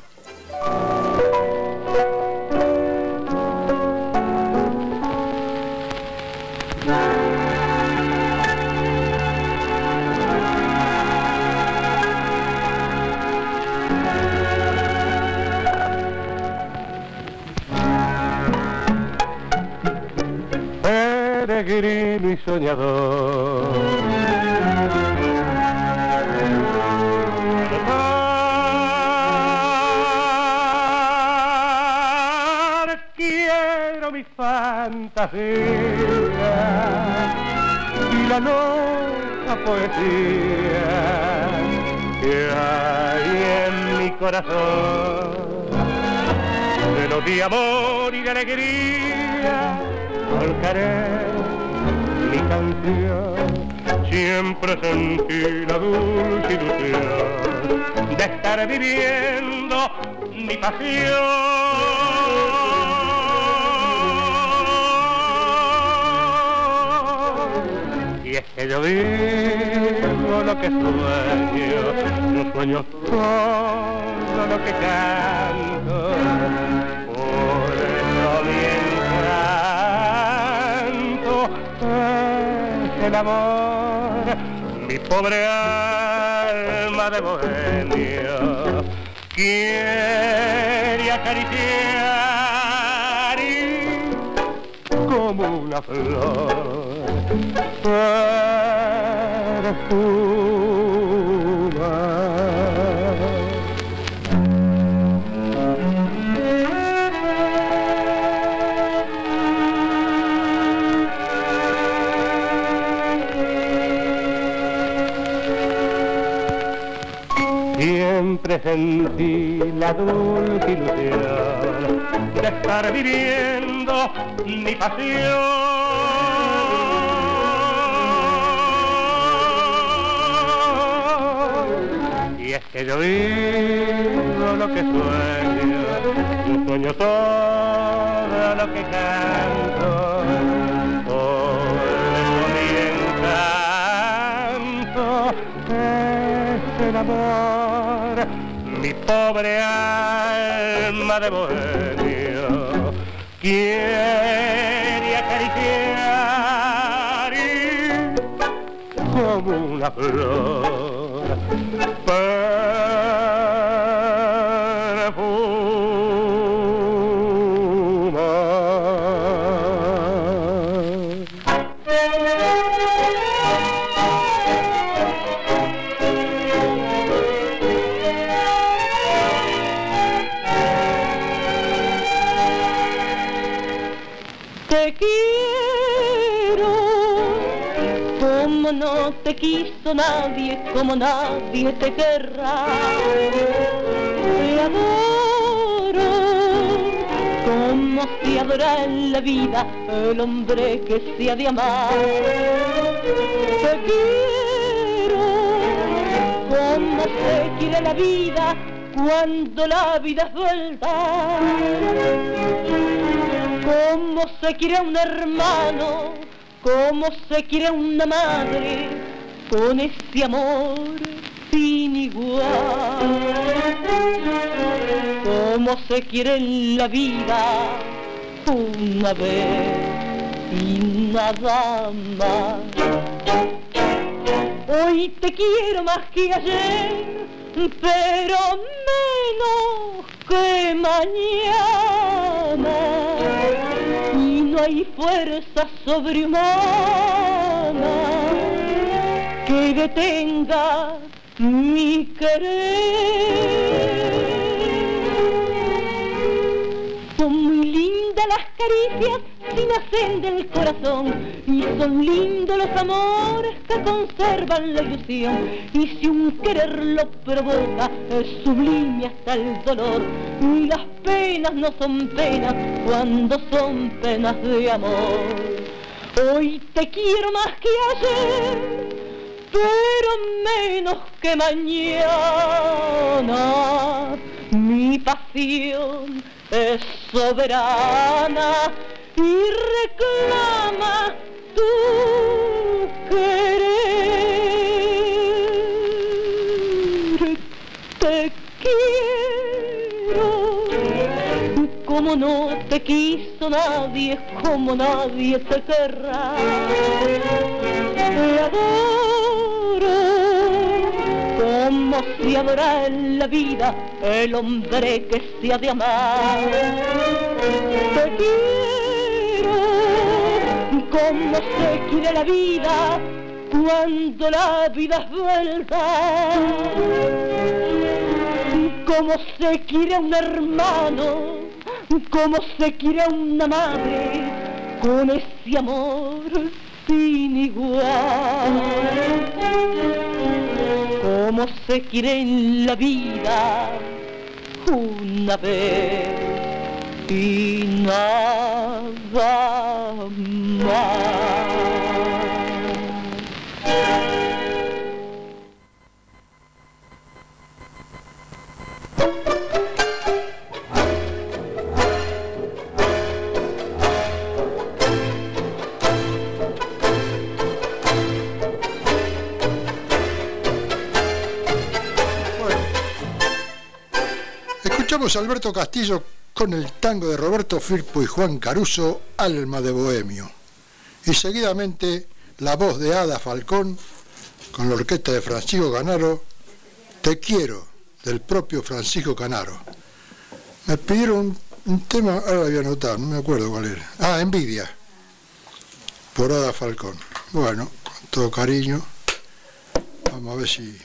Soñador. Quiero mi fantasía y la loca poesía que hay en mi corazón, de amor y de alegría volcaré Siempre sentí la dulce ilusión de estar viviendo mi pasión. Y es que yo vivo lo que sueño, yo sueño todo lo que canto. El amor, mi pobre alma de bohemio quiere acariciar y como una flor. Siempre sentí la dulce ilusión de estar viviendo mi pasión. Y es que yo vivo lo que sueño, yo sueño todo lo que canto. Eso mi encanto es el amor, pobre alma de bohemio. Quiere acariciar como una flor quiso nadie, como nadie te querrá. Te adoro como se adora en la vida el hombre que se ha de amar. Te quiero como se quiere la vida cuando la vida es verdad como se quiere a un hermano Cómo se quiere una madre con ese amor sin igual. Cómo se quiere en la vida una vez y nada más. Hoy te quiero más que ayer, pero menos que mañana. Y no hay fuerza sobrehumana que detenga mi querer. Son muy lindas las caricias si nacen del corazón y son lindos los amores que conservan la ilusión y si un querer lo provoca es sublime hasta el dolor y las penas no son penas cuando son penas de amor hoy te quiero más que ayer pero menos que mañana mi pasión es soberana y reclama tu querer. Te quiero como no te quiso nadie, como nadie te querrá. Te adoro como se adora en la vida el hombre que se ha de amar. Te quiero como se quiere la vida cuando la vida es verdad. Como se quiere un hermano, como se quiere una madre, con ese amor sin igual como se quiere en la vida una vez y nada más. A Alberto Castillo con el tango de Roberto Firpo y Juan Caruso, Alma de Bohemio. Y seguidamente la voz de Ada Falcón con la orquesta de Francisco Canaro, Te quiero, del propio Francisco Canaro. Me pidieron un, tema, ahora lo había anotado, no me acuerdo cuál era. Ah, Envidia, por Ada Falcón. Bueno, con todo cariño, vamos a ver si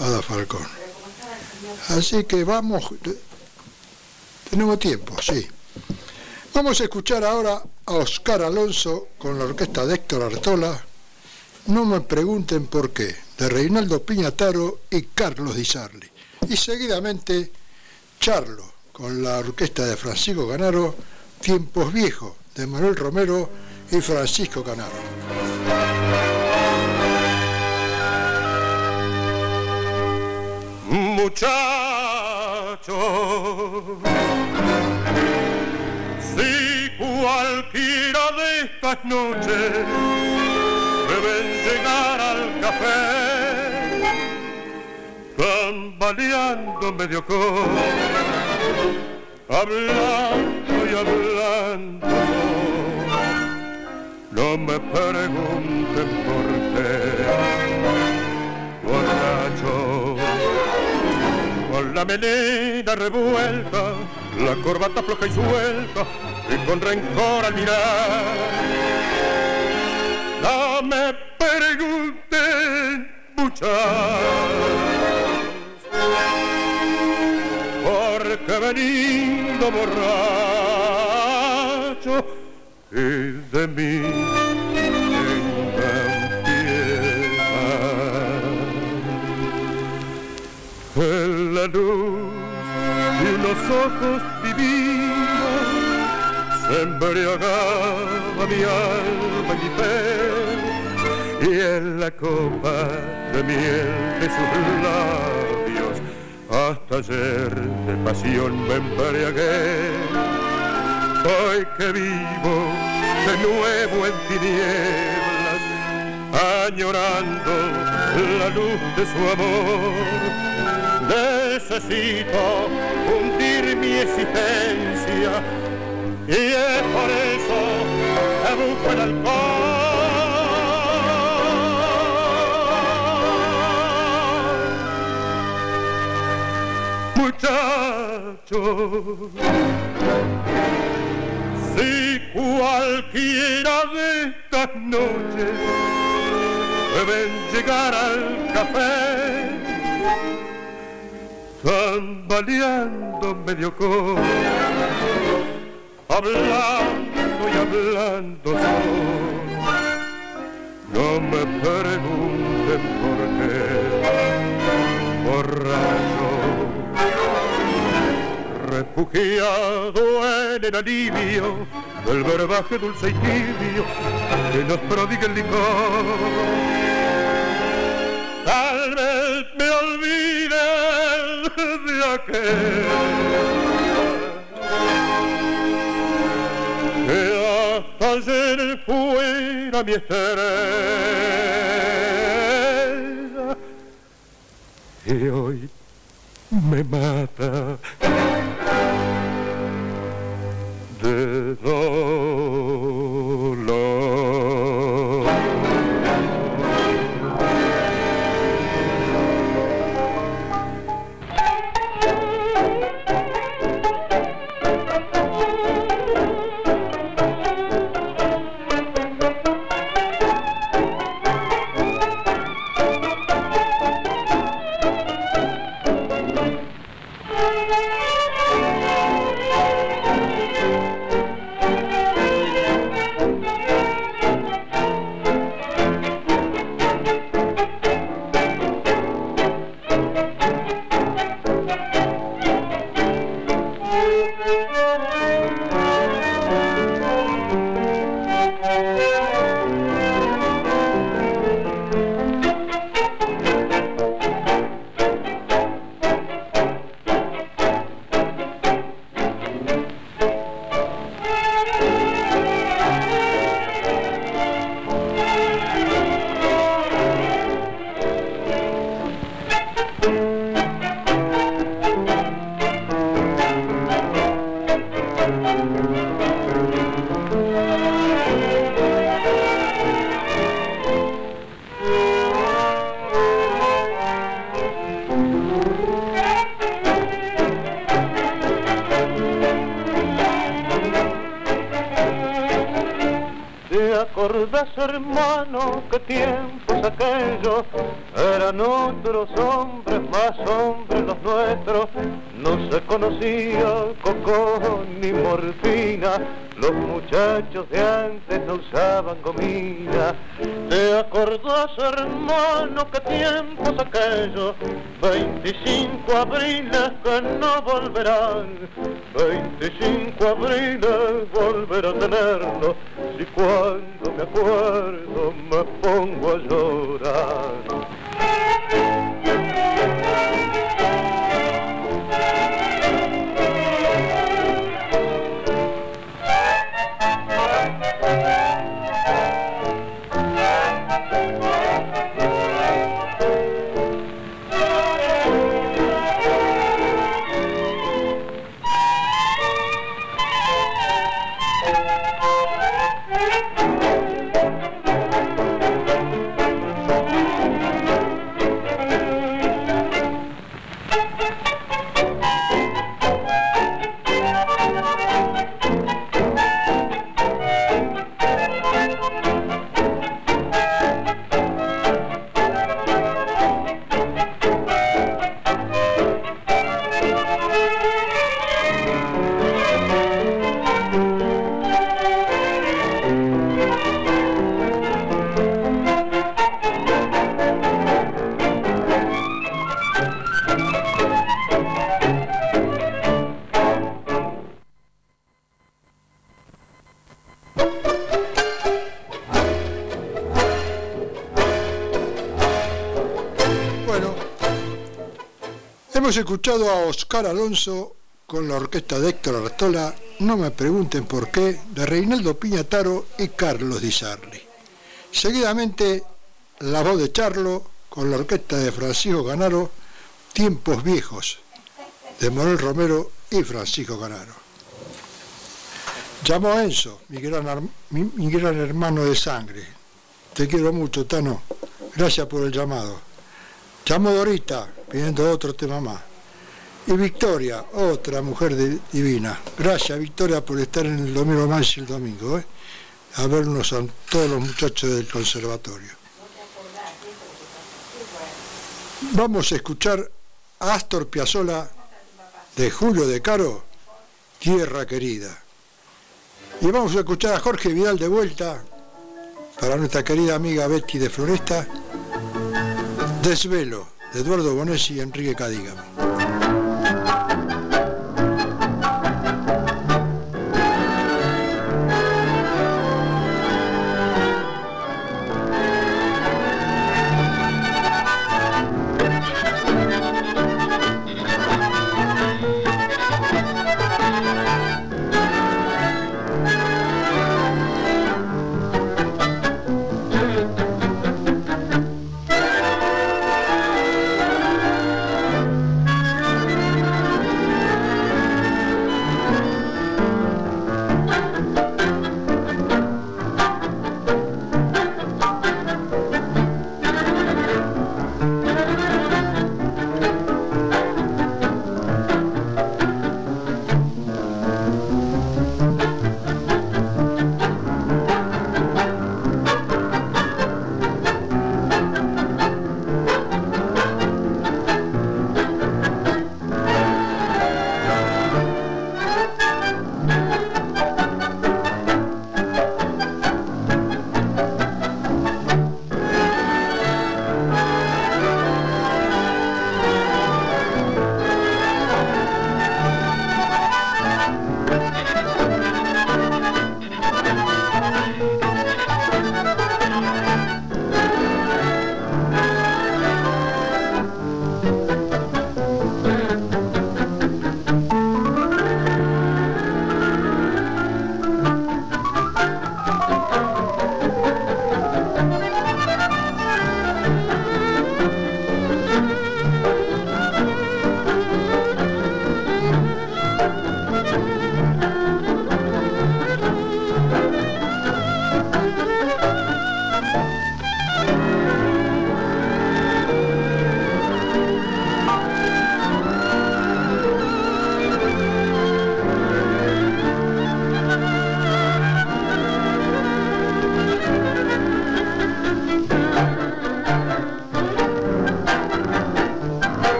Ada Falcón. Así que vamos, tenemos tiempo, sí. Vamos a escuchar ahora a Oscar Alonso con la orquesta de Héctor Artola. No me pregunten por qué, de Reinaldo Piñataro y Carlos Di Sarli. Y seguidamente Charlo con la orquesta de Francisco Canaro, Tiempos Viejos de Manuel Romero y Francisco Canaro. Muchacho. Si cualquiera de estas noches deben llegar al café, tambaleando medio con, hablando y hablando, no me pregunten por melena revuelta, la corbata floja y suelta, y con rencor al mirar. No me pregunten muchachos, porque venido borracho y de mí y los ojos divinos. Se embriagaba mi alma y mi fe y en la copa de miel de sus labios. Hasta ayer de pasión me embriagué. Hoy que vivo de nuevo en tinieblas, añorando la luz de su amor. Necesito hundir mi existencia y es por eso que busco el alcohol. Muchachos, si cualquiera de estas noches deben llegar al café, tambaleando medio con, hablando y hablando solo, no me pregunten por qué, borracho. Refugiado en el alivio del verbaje dulce y tibio que nos prodiga el licor. Tal vez me olvide de aquel que hasta ayer fuera mi estrella y hoy me mata de dolor. Alonso con la orquesta de Héctor Artola No me pregunten por qué, de Reinaldo Piñataro y Carlos Di Sarli. Seguidamente, la voz de Charlo con la orquesta de Francisco Canaro, Tiempos Viejos, de Manuel Romero y Francisco Canaro. Llamo a Enzo, mi gran, mi, gran hermano de sangre. Te quiero mucho, Tano. Gracias por el llamado. Llamo a Dorita, pidiendo otro tema más. Y Victoria, otra mujer divina. Gracias, Victoria, por estar en el domingo más el domingo, ¿eh? a vernos a todos los muchachos del conservatorio. Vamos a escuchar a Astor Piazzolla de Julio de Caro, Tierra Querida. Y vamos a escuchar a Jorge Vidal de vuelta para nuestra querida amiga Betty de Floresta, Desvelo, de Eduardo Bonesi y Enrique Cadígamo.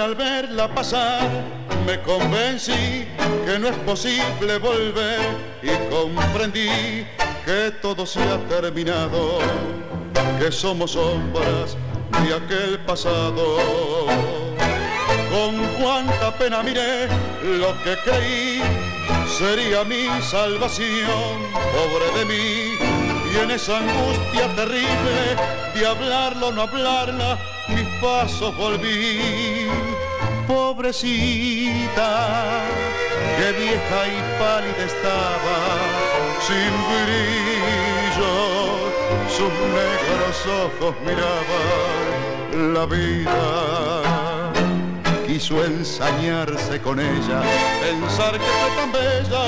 Al verla pasar me convencí que no es posible volver y comprendí que todo se ha terminado, que somos sombras de aquel pasado. Con cuánta pena miré lo que creí sería mi salvación, pobre de mí, y en esa angustia terrible de hablarlo no hablarla, mis pasos volví. Pobrecita, que vieja y pálida estaba, sin brillo, sus negros ojos miraban la vida quiso ensañarse con ella, pensar que fue tan bella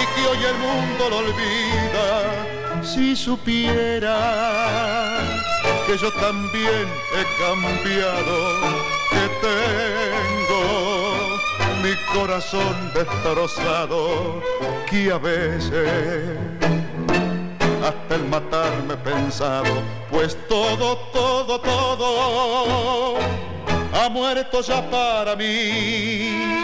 y que hoy el mundo lo olvida. Si supiera que yo también he cambiado, que tengo mi corazón destrozado, que a veces hasta el matarme he pensado, pues todo, todo, todo ha muerto ya para mí.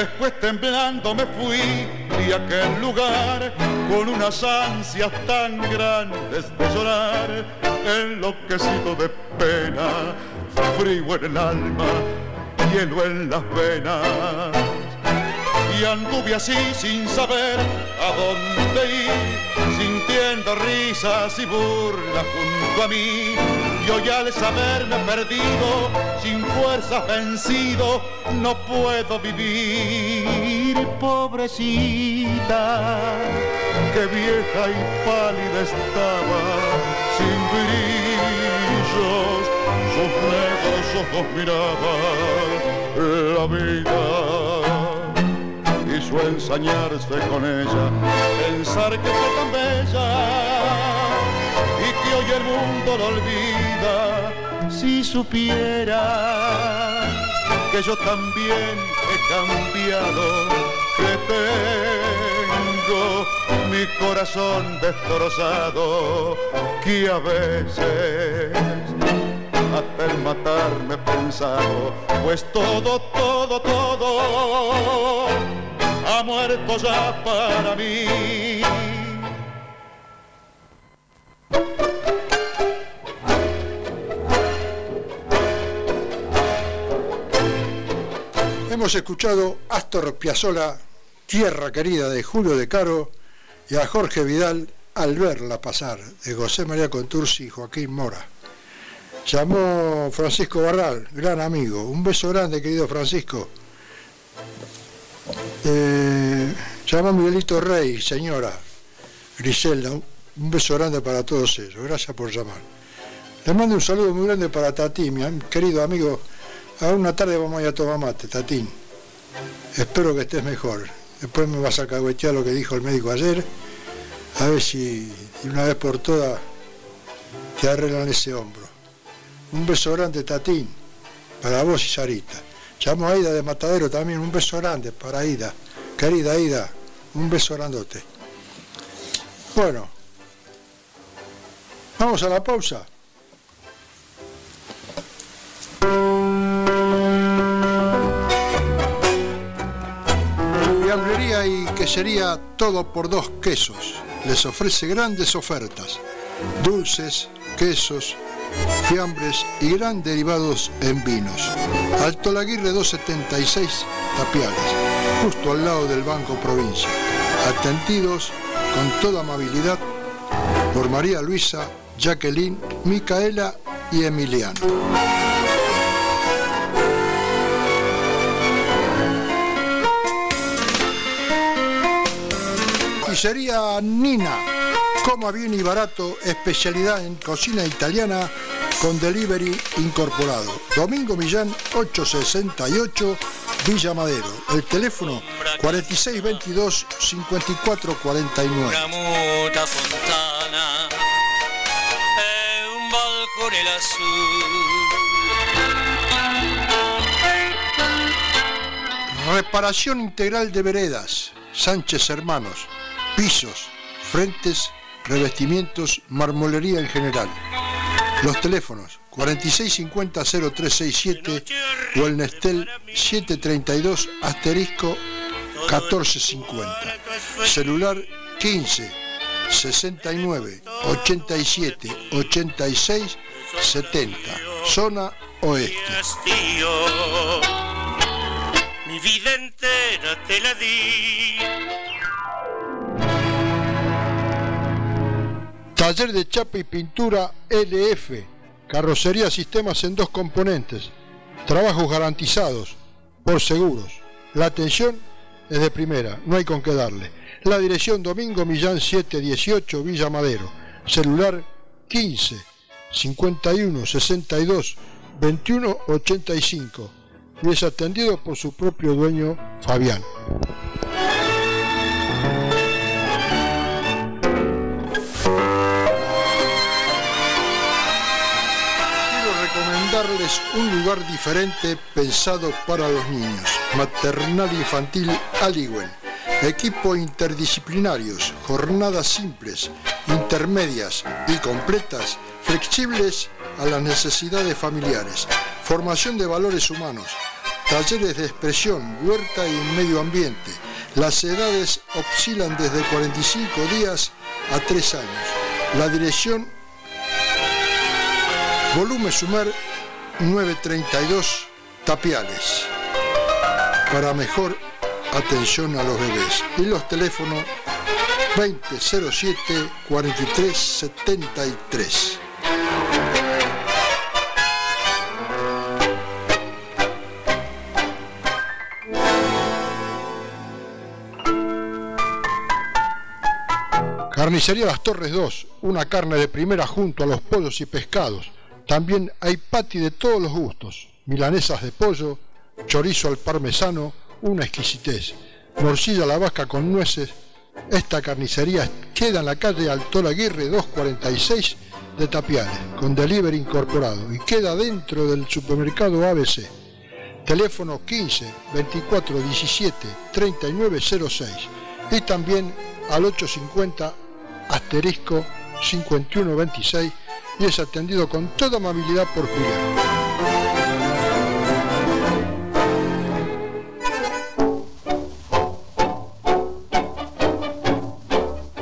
Después temblando me fui de aquel lugar con unas ansias tan grandes de llorar, enloquecido de pena, frío en el alma, hielo en las venas. Y anduve así sin saber a dónde ir, sintiendo risas y burlas junto a mí yo ya al saberme perdido, sin fuerzas vencido, no puedo vivir, pobrecita, que vieja y pálida estaba, sin brillos, sus negros ojos miraban la vida. Hizo ensañarse con ella, pensar que fue tan bella y que hoy el mundo lo olvida si supiera que yo también he cambiado, que tengo mi corazón destrozado, que a veces hasta el matarme he pensado, pues todo, todo, todo ha muerto ya para mí. Hemos escuchado Astor Piazzolla, Tierra Querida de Julio de Caro y a Jorge Vidal Al verla pasar de José María Contursi y Joaquín Mora. Llamó Francisco Barral, gran amigo. Un beso grande, querido Francisco. Eh, llamó Miguelito Rey, señora Griselda. Un beso grande para todos ellos. Gracias por llamar. Le mando un saludo muy grande para Tati, mi querido amigo. A una tarde vamos a ir a tomar mate, Tatín. Espero que estés mejor. Después me vas a cagüetear lo que dijo el médico ayer. A ver si una vez por todas te arreglan ese hombro. Un beso grande, Tatín, para vos y Sarita. Llamo a Ida de Matadero también, un beso grande para Ida. Querida Ida, un beso grandote. Bueno, vamos a la pausa. Quesería todo por dos quesos. Les ofrece grandes ofertas. Dulces, quesos, fiambres y gran derivados en vinos. Alto Laguirre 276 Tapiales, justo al lado del Banco Provincia. Atendidos con toda amabilidad por María Luisa, Jacqueline, Micaela y Emiliano. Pizzería Nina. Coma bien y barato, especialidad en cocina italiana con delivery incorporado. Domingo Millán 868 Villa Madero. El teléfono 4622 5449. Una muta fontana un balcone lassù. Reparación integral de veredas. Sánchez Hermanos. Pisos, frentes, revestimientos, marmolería en general. Los teléfonos 4650-0367 o el Nestel 732 asterisco 1450. Celular 15 69 87 86 70. Zona oeste. Mi vida entera te. Taller de chapa y pintura LF, carrocería sistemas en dos componentes, trabajos garantizados por seguros. La atención es de primera, no hay con qué darle. La dirección Domingo Millán 718 Villa Madero, celular 15 51 62 21 85 y es atendido por su propio dueño Fabián. Recomendarles un lugar diferente pensado para los niños, Maternal Infantil Aliwen. Equipo interdisciplinarios, jornadas simples, intermedias y completas, flexibles a las necesidades familiares, formación de valores humanos, talleres de expresión, huerta y medio ambiente. Las edades oscilan desde 45 días a 3 años. La dirección Volumen Sumer 932 Tapiales. Para mejor atención a los bebés. Y los teléfonos 2007 4373. Carnicería Las Torres 2, una carne de primera junto a los pollos y pescados. También hay pati de todos los gustos, milanesas de pollo, chorizo al parmesano, una exquisitez. Morcilla a la vasca con nueces. Esta carnicería queda en la calle Alto Aguirre 246 de Tapiales, con delivery incorporado y queda dentro del supermercado ABC. Teléfono 15 24 17 39 06 y también al 850 asterisco 5126 y es atendido con toda amabilidad por Julián.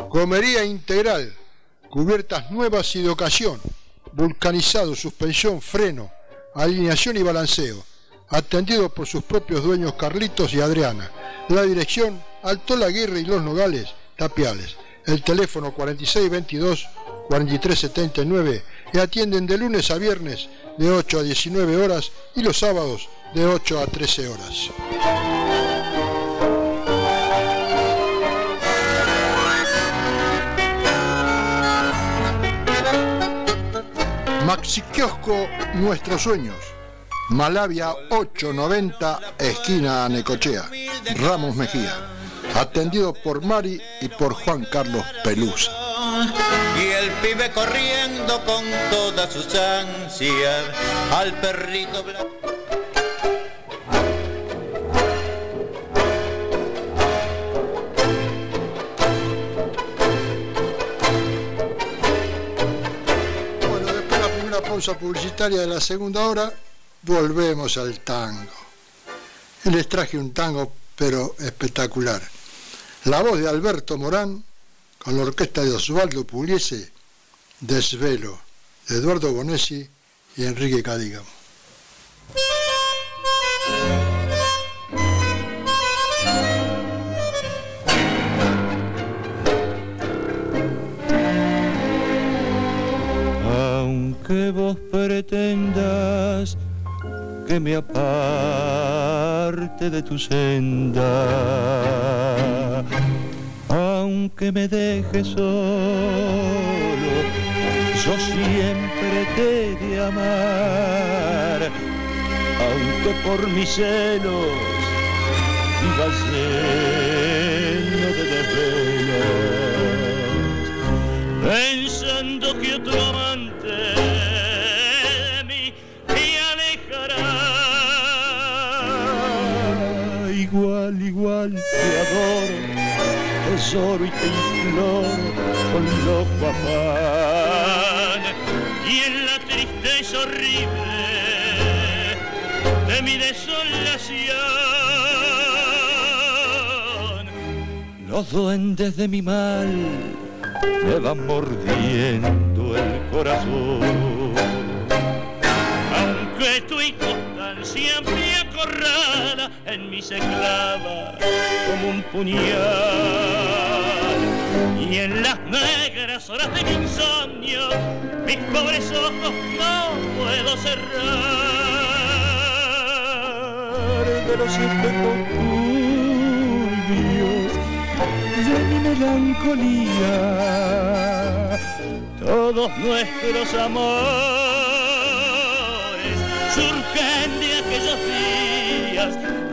Comería integral, cubiertas nuevas y de ocasión, vulcanizado, suspensión, freno, alineación y balanceo, atendido por sus propios dueños Carlitos y Adriana. La dirección, Alto Aguirre y Los Nogales, Tapiales. El teléfono 4622-4379 y atienden de lunes a viernes de 8 a 19 horas y los sábados de 8 a 13 horas. Maxi Kiosco Nuestros Sueños. Malavia 890, esquina Necochea. Ramos Mejía. Atendido por Mari y por Juan Carlos Pelusa. Y el pibe corriendo con todas sus ansias al perrito blanco. Bueno, después de la primera pausa publicitaria de la segunda hora, volvemos al tango. Les traje un tango, pero espectacular. La voz de Alberto Morán, con la orquesta de Osvaldo Pugliese, Desvelo, de Eduardo Bonesi y Enrique Cadígamo. Aunque vos pretendas que me aparte de tu senda, aunque me dejes solo, yo siempre te de amar, aunque por mis celos vivas lleno de desvelos, pensando que otro amante de me alejará. Igual, igual te adoro, y te imploro con loco afán. Y en la tristeza horrible de mi desolación, los duendes de mi mal me van mordiendo el corazón. Aunque tu inconstancia me en mí se clava como un puñal. Y en las negras horas de mi insomnio, mis pobres ojos no puedo cerrar de los espejos de mi melancolía. Todos nuestros amores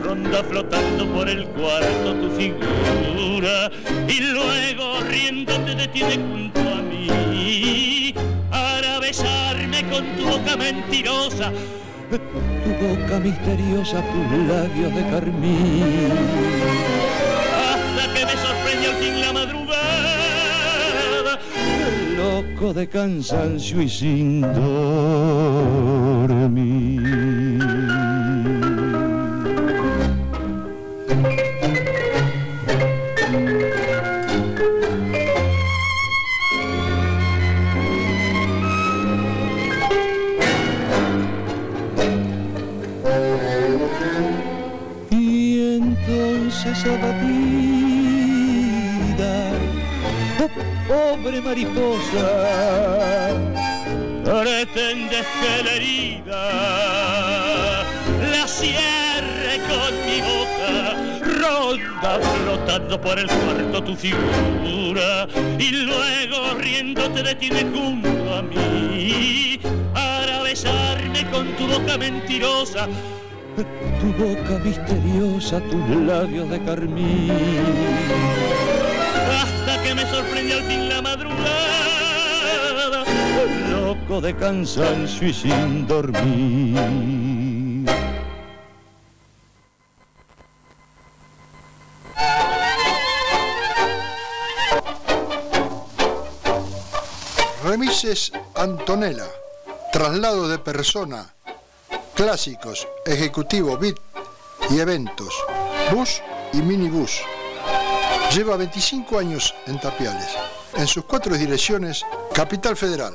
ronda flotando por el cuarto tu figura y luego riéndote detiene junto a mí para besarme con tu boca mentirosa tu boca misteriosa, tus labios de carmín. Hasta que me sorprende al fin la madrugada, loco de cansancio y sin dormir. Pobre mariposa, pretendes que la herida la cierre con mi boca, ronda flotando por el cuarto tu figura y luego riéndote detiene junto a mí para besarme con tu boca mentirosa tu boca misteriosa, tus labios de carmín. Hasta que me sorprende al fin la madrugada. Loco de cansancio y sin dormir. Remises Antonella, traslado de persona, clásicos, ejecutivo, bit y eventos, bus y minibús. Lleva 25 años en Tapiales. En sus cuatro direcciones, Capital Federal,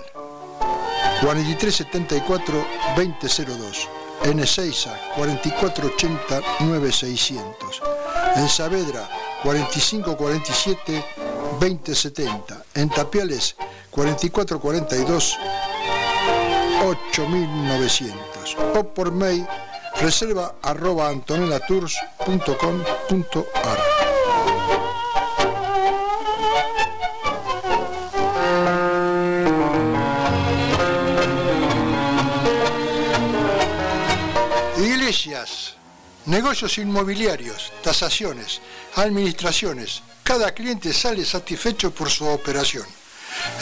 4374-2002. En Ezeiza, 4480-9600. En Saavedra, 4547-2070. En Tapiales, 4442 8900 o por mail reserva arroba antonelatours.com.ar Iglesias, negocios inmobiliarios, tasaciones, administraciones. Cada cliente sale satisfecho por su operación.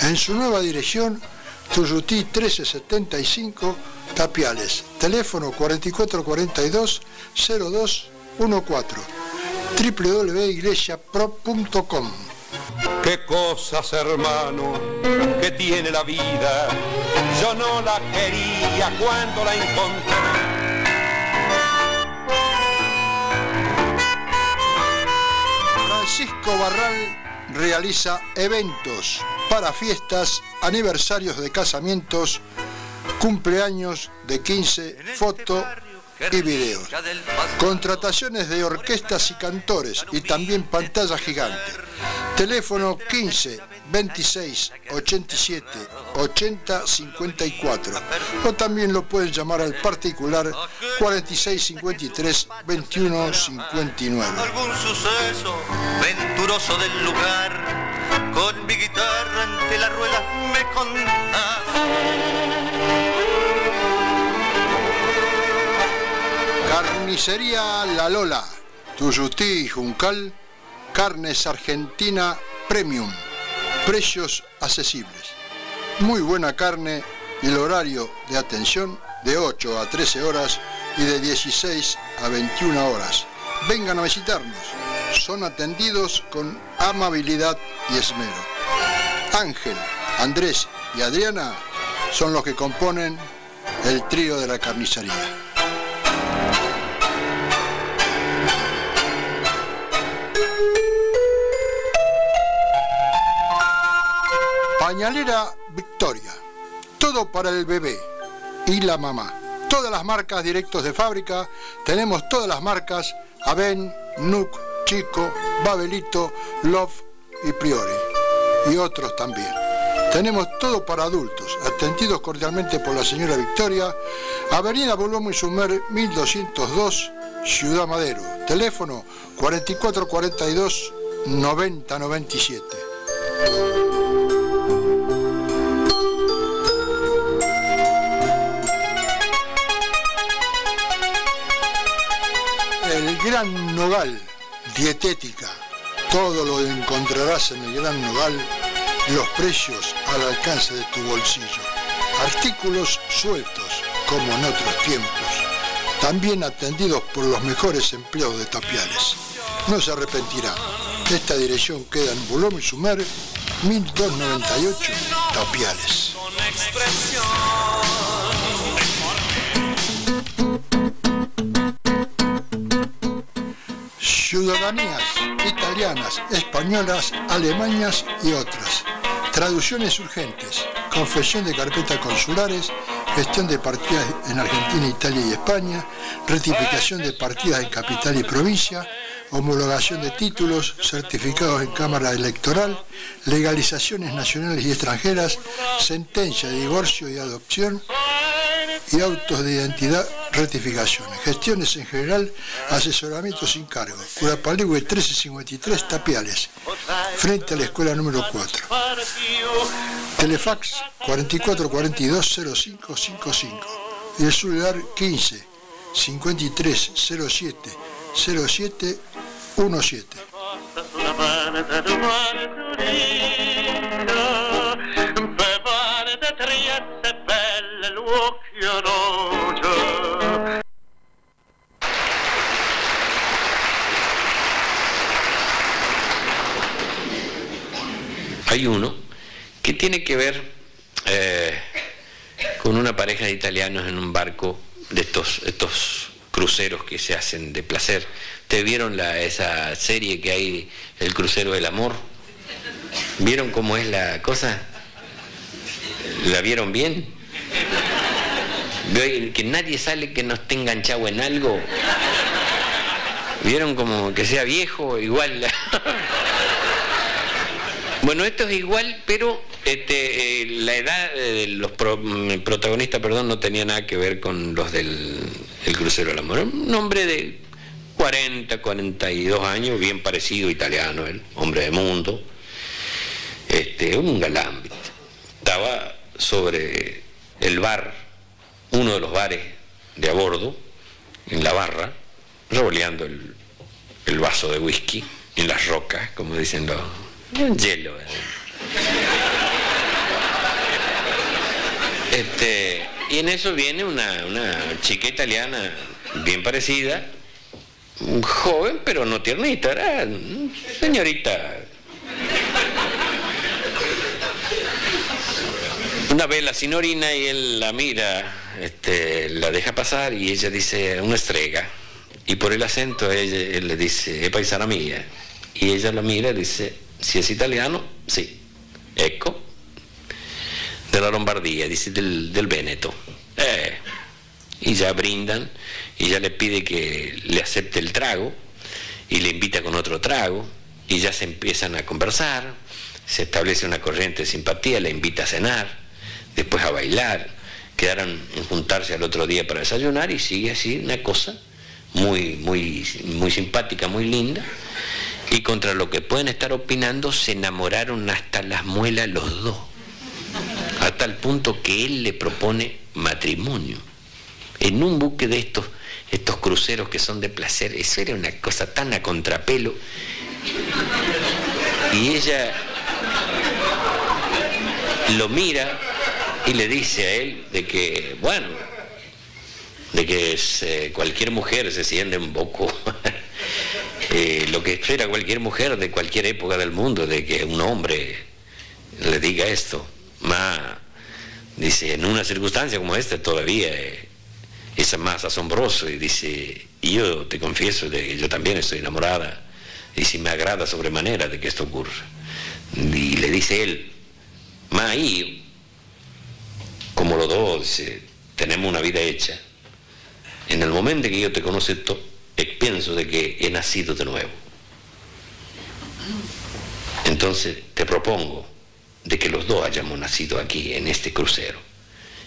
En su nueva dirección, Tuyutí 1375, Tapiales. Teléfono 4442-0214. www.iglesiapro.com Qué cosas, hermano, que tiene la vida. Yo no la quería cuando la encontré. Francisco Barral realiza eventos para fiestas, aniversarios de casamientos, cumpleaños de 15, foto y videos. Contrataciones de orquestas y cantores y también pantalla gigante. Teléfono 15 26 87 80 54 o también lo pueden llamar al particular 46 53 21 59. algún suceso venturoso del lugar, con mi guitarra ante la rueda me contás. Carnicería La Lola, Tuyutí y Juncal, carnes argentina premium, precios accesibles. Muy buena carne y el horario de atención de 8 a 13 horas y de 16 a 21 horas. Vengan a visitarnos, son atendidos con amabilidad y esmero. Ángel, Andrés y Adriana son los que componen el trío de la carnicería. Pañalera Victoria. Todo para el bebé y la mamá. Todas las marcas directos de fábrica. Tenemos todas las marcas Aven, Nuc, Chico, Babelito, Love y Priori. Y otros también. Tenemos todo para adultos, atendidos cordialmente por la señora Victoria, Avenida Bolomo y Sumer 1202, Ciudad Madero. Teléfono 4442 9097. Gran Nogal, dietética. Todo lo encontrarás en el Gran Nogal, los precios al alcance de tu bolsillo. Artículos sueltos, como en otros tiempos. También atendidos por los mejores empleados de Tapiales. No se arrepentirá. Esta dirección queda en Bulón y Sumer, 1298, Tapiales. Ciudadanías italianas, españolas, alemanas y otras. Traducciones urgentes, confesión de carpetas consulares, gestión de partidas en Argentina, Italia y España, rectificación de partidas en capital y provincia, homologación de títulos, certificados en Cámara Electoral, legalizaciones nacionales y extranjeras, sentencia de divorcio y adopción y autos de identidad, rectificaciones, gestiones en general, asesoramiento sin cargo. Curapaligüe 1353 Tapiales, frente a la escuela número 4. Telefax 4442 0555 y el celular 15 53 07 07 17. Hay uno que tiene que ver eh, con una pareja de italianos en un barco de estos, estos cruceros que se hacen de placer. ¿Te vieron la, esa serie que hay, El crucero del amor? ¿Vieron cómo es la cosa? ¿La vieron bien? ¿Veo que nadie sale que no esté enganchado en algo? ¿Vieron como que sea viejo? Igual. [LAUGHS] bueno, esto es igual, pero este, eh, la edad de los pro- protagonistas perdón, no tenía nada que ver con los del el crucero del amor. Un hombre de 40, 42 años, bien parecido, italiano, él, hombre de mundo, este, un galán. Estaba sobre el bar, uno de los bares de a bordo, en la barra, revoleando el, vaso de whisky en las rocas, como dicen los... Un hielo. ¿eh? Este, y en eso viene una, chica italiana bien parecida, joven pero no tiernita, era señorita. Una vez la signorina y él la mira, este, la deja pasar y ella dice una estrega. Y por el acento ella, él le dice, es paisana mía. Y ella la mira y dice, si es italiano, sí. Ecco, della Lombardia, dice del, del Veneto. Eh, y ya brindan, y ya le pide que le acepte el trago, y le invita con otro trago, y ya se empiezan a conversar, se establece una corriente de simpatía, le invita a cenar, después a bailar, quedaron en juntarse al otro día para desayunar, y sigue así una cosa muy, muy, muy simpática, muy linda, y contra lo que pueden estar opinando, se enamoraron hasta las muelas los dos a tal punto que él le propone matrimonio. En un buque de estos, estos cruceros que son de placer, eso era una cosa tan a contrapelo. Y ella lo mira y le dice a él de que, bueno, de que cualquier mujer se siente un poco [LAUGHS] eh, lo que espera cualquier mujer de cualquier época del mundo, de que un hombre le diga esto. Ma, dice, en una circunstancia como esta todavía eh, es más asombroso y dice, yo te confieso de que yo también estoy enamorada y si me agrada sobremanera de que esto ocurra. Y le dice él, ma, y como los dos dice, tenemos una vida hecha, en el momento en que yo te conozco, pienso de que he nacido de nuevo. Entonces te propongo de que los dos hayamos nacido aquí, en este crucero,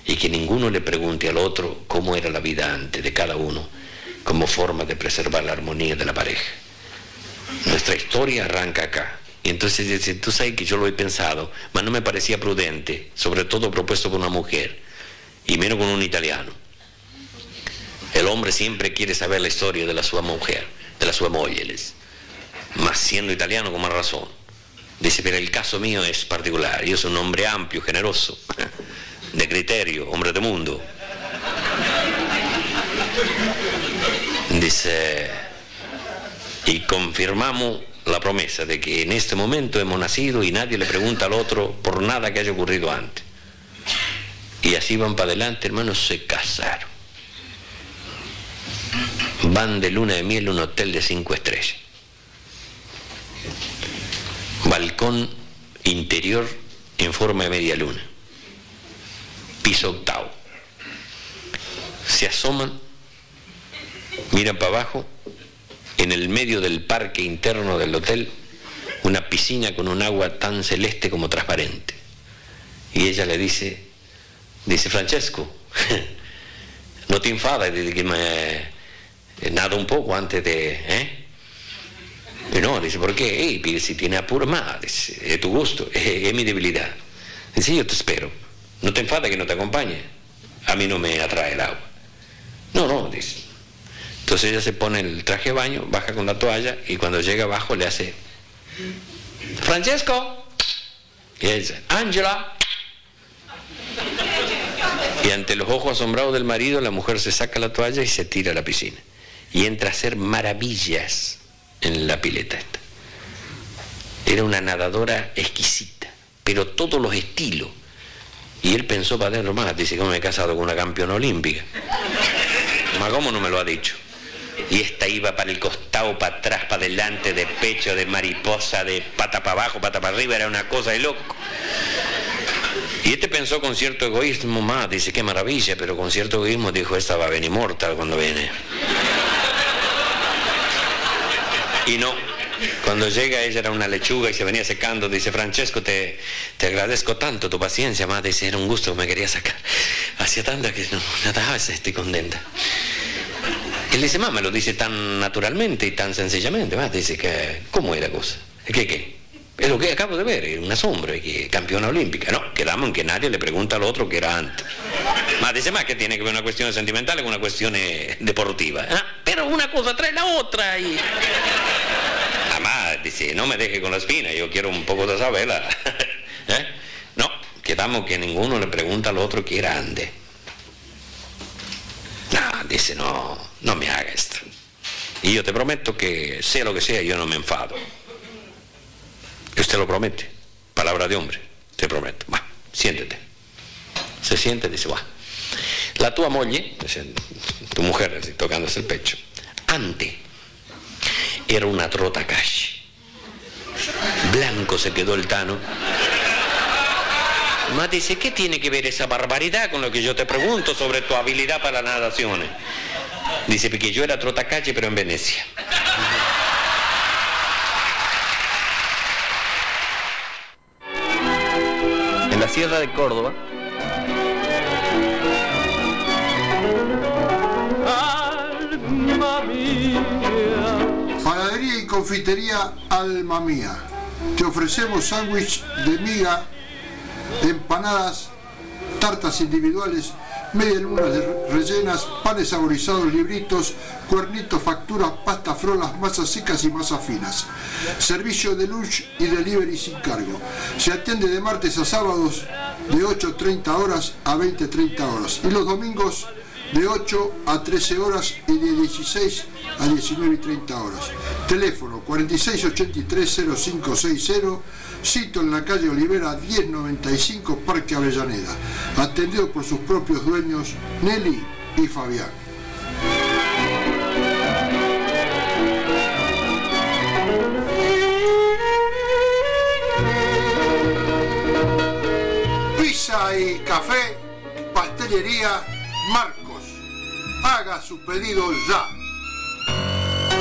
y que ninguno le pregunte al otro cómo era la vida antes de cada uno, como forma de preservar la armonía de la pareja. Nuestra historia arranca acá. Y entonces dice, tú sabes que yo lo he pensado, pero no me parecía prudente, sobre todo propuesto por una mujer, y menos con un italiano. El hombre siempre quiere saber la historia de la sua mujer, de la sua moglie, más siendo italiano con más razón. Dice, pero el caso mío es particular, yo soy un hombre amplio, generoso, [LAUGHS] de criterio, hombre de mundo. Dice, y confirmamos la promesa de que en este momento hemos nacido y nadie le pregunta al otro por nada que haya ocurrido antes. Y así van para adelante, hermanos, se casaron. Van de luna de miel a un hotel de cinco estrellas. Balcón interior en forma de media luna. Piso octavo. Se asoman, miran para abajo en el medio del parque interno del hotel una piscina con un agua tan celeste como transparente. Y ella le dice, dice Francesco, [LAUGHS] no te enfades de que me nada un poco antes de... ¿eh? Y no, dice, ¿por qué? Hey, si tiene apuro más, dice, es tu gusto, es, es, mi debilidad. Dice, yo te espero, no te enfades que no te acompañe, a mí no me atrae el agua. No, no, dice, entonces ella se pone el traje de baño, baja con la toalla y cuando llega abajo le hace, Francesco. Y ella dice, Angela. Y ante los ojos asombrados del marido, la mujer se saca la toalla y se tira a la piscina. Y entra a hacer maravillas en la pileta esta. Era una nadadora exquisita, pero todos los estilos. Y él pensó para adentro más, dice que me he casado con una campeona olímpica. Cómo no me lo ha dicho. Y esta iba para el costado, para atrás, para adelante, de pecho, de mariposa, de pata para abajo, pata para arriba, era una cosa de loco. Y este pensó con cierto egoísmo más, dice, qué maravilla, pero con cierto egoísmo dijo, esta va a venir mortal cuando viene. Y no, cuando llega ella era una lechuga y se venía secando, dice, Francesco, te, te agradezco tanto tu paciencia, más dice, era un gusto, me quería sacar. Hacía tanta que no, nada, estoy contenta. Él dice, mamá, lo dice tan naturalmente y tan sencillamente, más dice que, ¿cómo es la cosa? ¿Qué, qué? Es lo que acabo de ver, es una sombra, que campeona olímpica. No, quedamos en que nadie le pregunta al otro que era antes. Más dice más que tiene que ver una cuestión sentimental con una cuestión deportiva. ¿Ah? Pero una cosa trae la otra y... [LAUGHS] Además, dice, no me deje con la espina, yo quiero un poco de saberla. [LAUGHS] ¿Eh? No, quedamos que ninguno le pregunta al otro que era antes. No, dice, no, no me haga esto. Y yo te prometo que sea lo que sea, yo no me enfado. Usted lo promete. Palabra de hombre. Te prometo. Va, siéntete. Se siente y dice, va. La tua moglie, tu mujer, así, tocándose el pecho, antes era una trota calle. Blanco se quedó el tano. Ma dice, ¿qué tiene que ver esa barbaridad con lo que yo te pregunto sobre tu habilidad para las nadaciones? Dice, porque yo era trota calle, pero en Venecia. En la Sierra de Córdoba, Panadería y confitería Alma Mía. Te ofrecemos sándwich de miga, empanadas, tartas individuales, media lunas rellenas, panes saborizados, libritos, cuernitos, facturas, pasta, frolas, masas secas y masas finas. Servicio de lunch y delivery sin cargo. Se atiende de martes a sábados de 8.30 horas a 20.30 horas. Y los domingos de 8 a 13 horas y de 16 a 19 y 30 horas. Teléfono 4683-0560, sitio en la calle Olivera 1095, Parque Avellaneda. Atendido por sus propios dueños, Nelly y Fabián. Pizza y café, pastelería Marcos. Haga su pedido ya.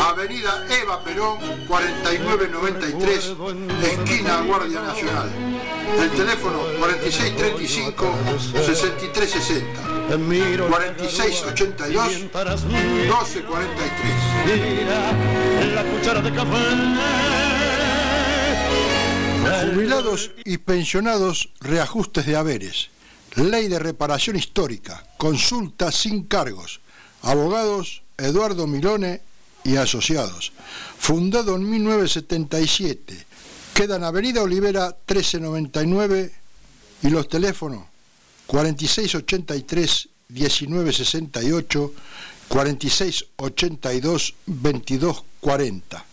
Avenida Eva Perón 4993, esquina Guardia Nacional. El teléfono 4635-6360. 4682-1243. la cuchara de café. Jubilados y pensionados, reajustes de haberes. Ley de reparación histórica. Consulta sin cargos. Abogados Eduardo Milone y Asociados. Fundado en 1977. Queda en Avenida Olivera 1399 y los teléfonos 4683 1968 4682 2240.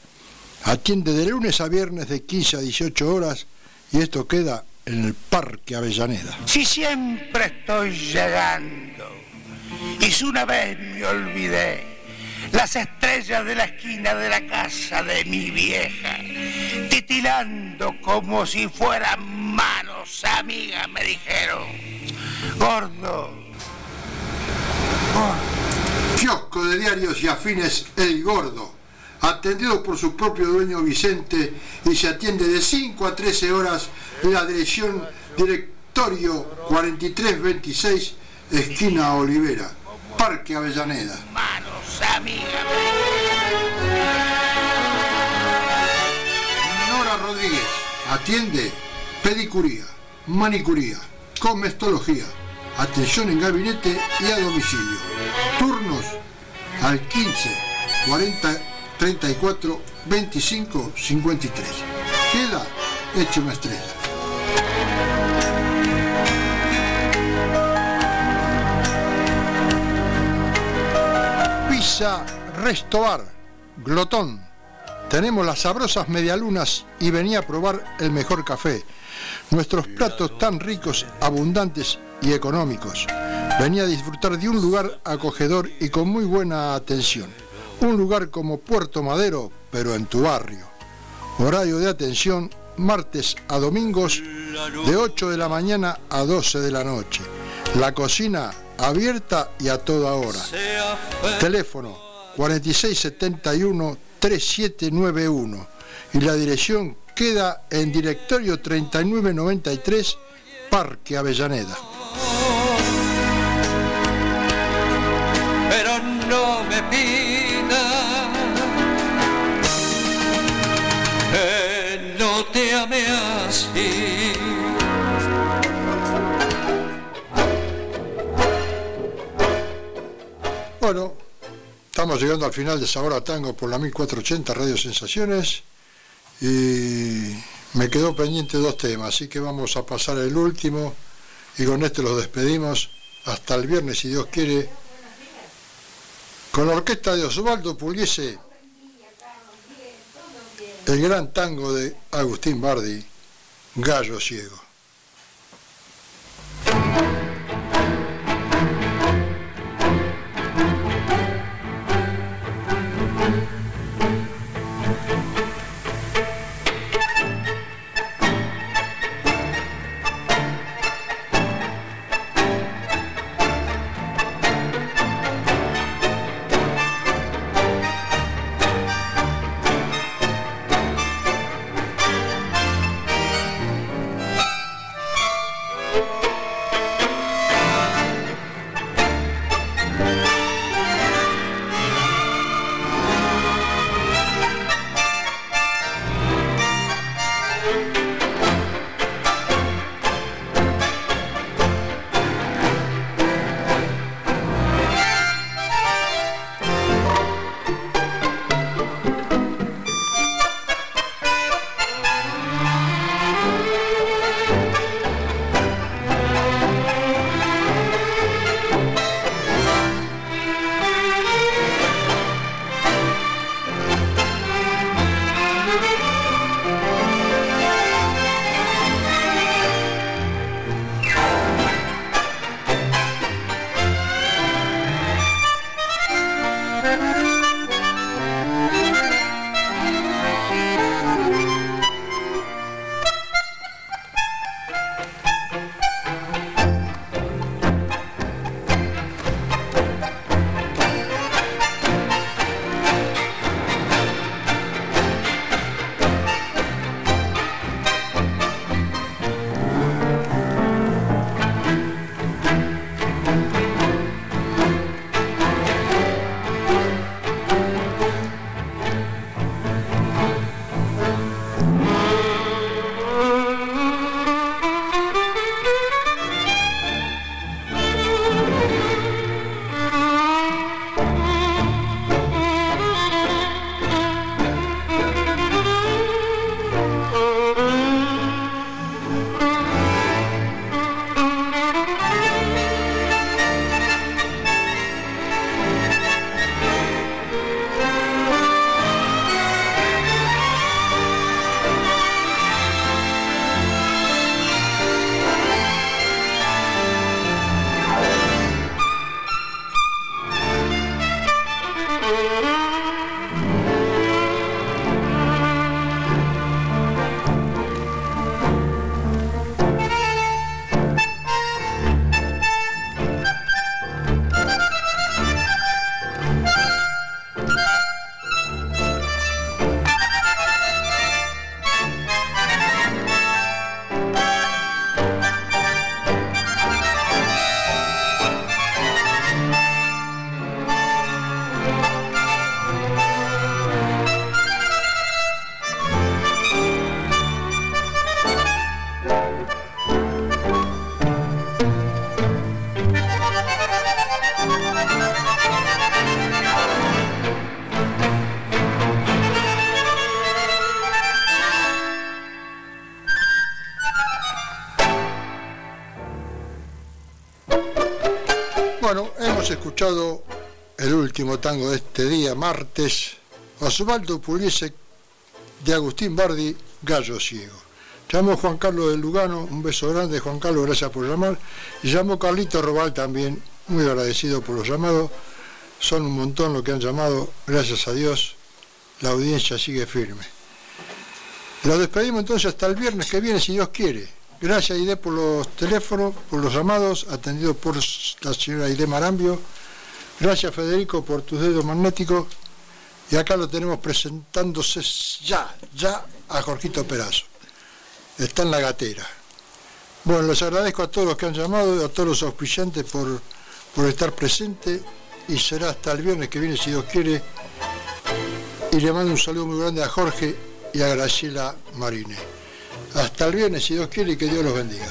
Atiende de lunes a viernes de 15 a 18 horas y esto queda en el Parque Avellaneda. Si siempre estoy llegando y si una vez me olvidé las estrellas de la esquina de la casa de mi vieja, titilando como si fueran manos amigas, me dijeron, gordo, Kiosco de diarios y afines El Gordo, atendido por su propio dueño Vicente y se atiende de 5 a 13 horas en la dirección Directorio 4326, esquina Olivera, Parque Avellaneda. Amigas. Nora Rodríguez atiende pedicuría, manicuría, comestología, atención en gabinete y a domicilio. Turnos al 15 40 34 25 53. Queda hecho una estrella. Pizza Restobar, Glotón. Tenemos las sabrosas medialunas y venía a probar el mejor café. Nuestros platos tan ricos, abundantes y económicos. Venía a disfrutar de un lugar acogedor y con muy buena atención. Un lugar como Puerto Madero, pero en tu barrio. Horario de atención martes a domingos de 8 de la mañana a 12 de la noche. La cocina abierta y a toda hora. Teléfono 4671-3791 y la dirección queda en directorio 3993 Parque Avellaneda. Bueno, estamos llegando al final de Sabor a Tango por la 1480 Radio Sensaciones y me quedó pendiente dos temas, así que vamos a pasar el último y con este los despedimos hasta el viernes, si Dios quiere, con la orquesta de Osvaldo Pugliese, el gran tango de Agustín Bardi, Gallo Ciego. Martes, Osvaldo Puliese de Agustín Bardi, Gallo Ciego. Llamó Juan Carlos de Lugano, un beso grande Juan Carlos, gracias por llamar. Y llamó Carlito Robal también, muy agradecido por los llamados. Son un montón los que han llamado, gracias a Dios. La audiencia sigue firme. Lo despedimos entonces hasta el viernes que viene, si Dios quiere. Gracias Aide por los teléfonos, por los llamados, atendidos por la señora Aide Marambio. Gracias Federico por tus dedos magnéticos. Y acá lo tenemos presentándose ya, ya a Jorgito Perazo. Está en la gatera. Bueno, les agradezco a todos los que han llamado, a todos los auspiciantes por, por estar presentes y será hasta el viernes que viene, si Dios quiere. Y le mando un saludo muy grande a Jorge y a Graciela Marine. Hasta el viernes, si Dios quiere, y que Dios los bendiga.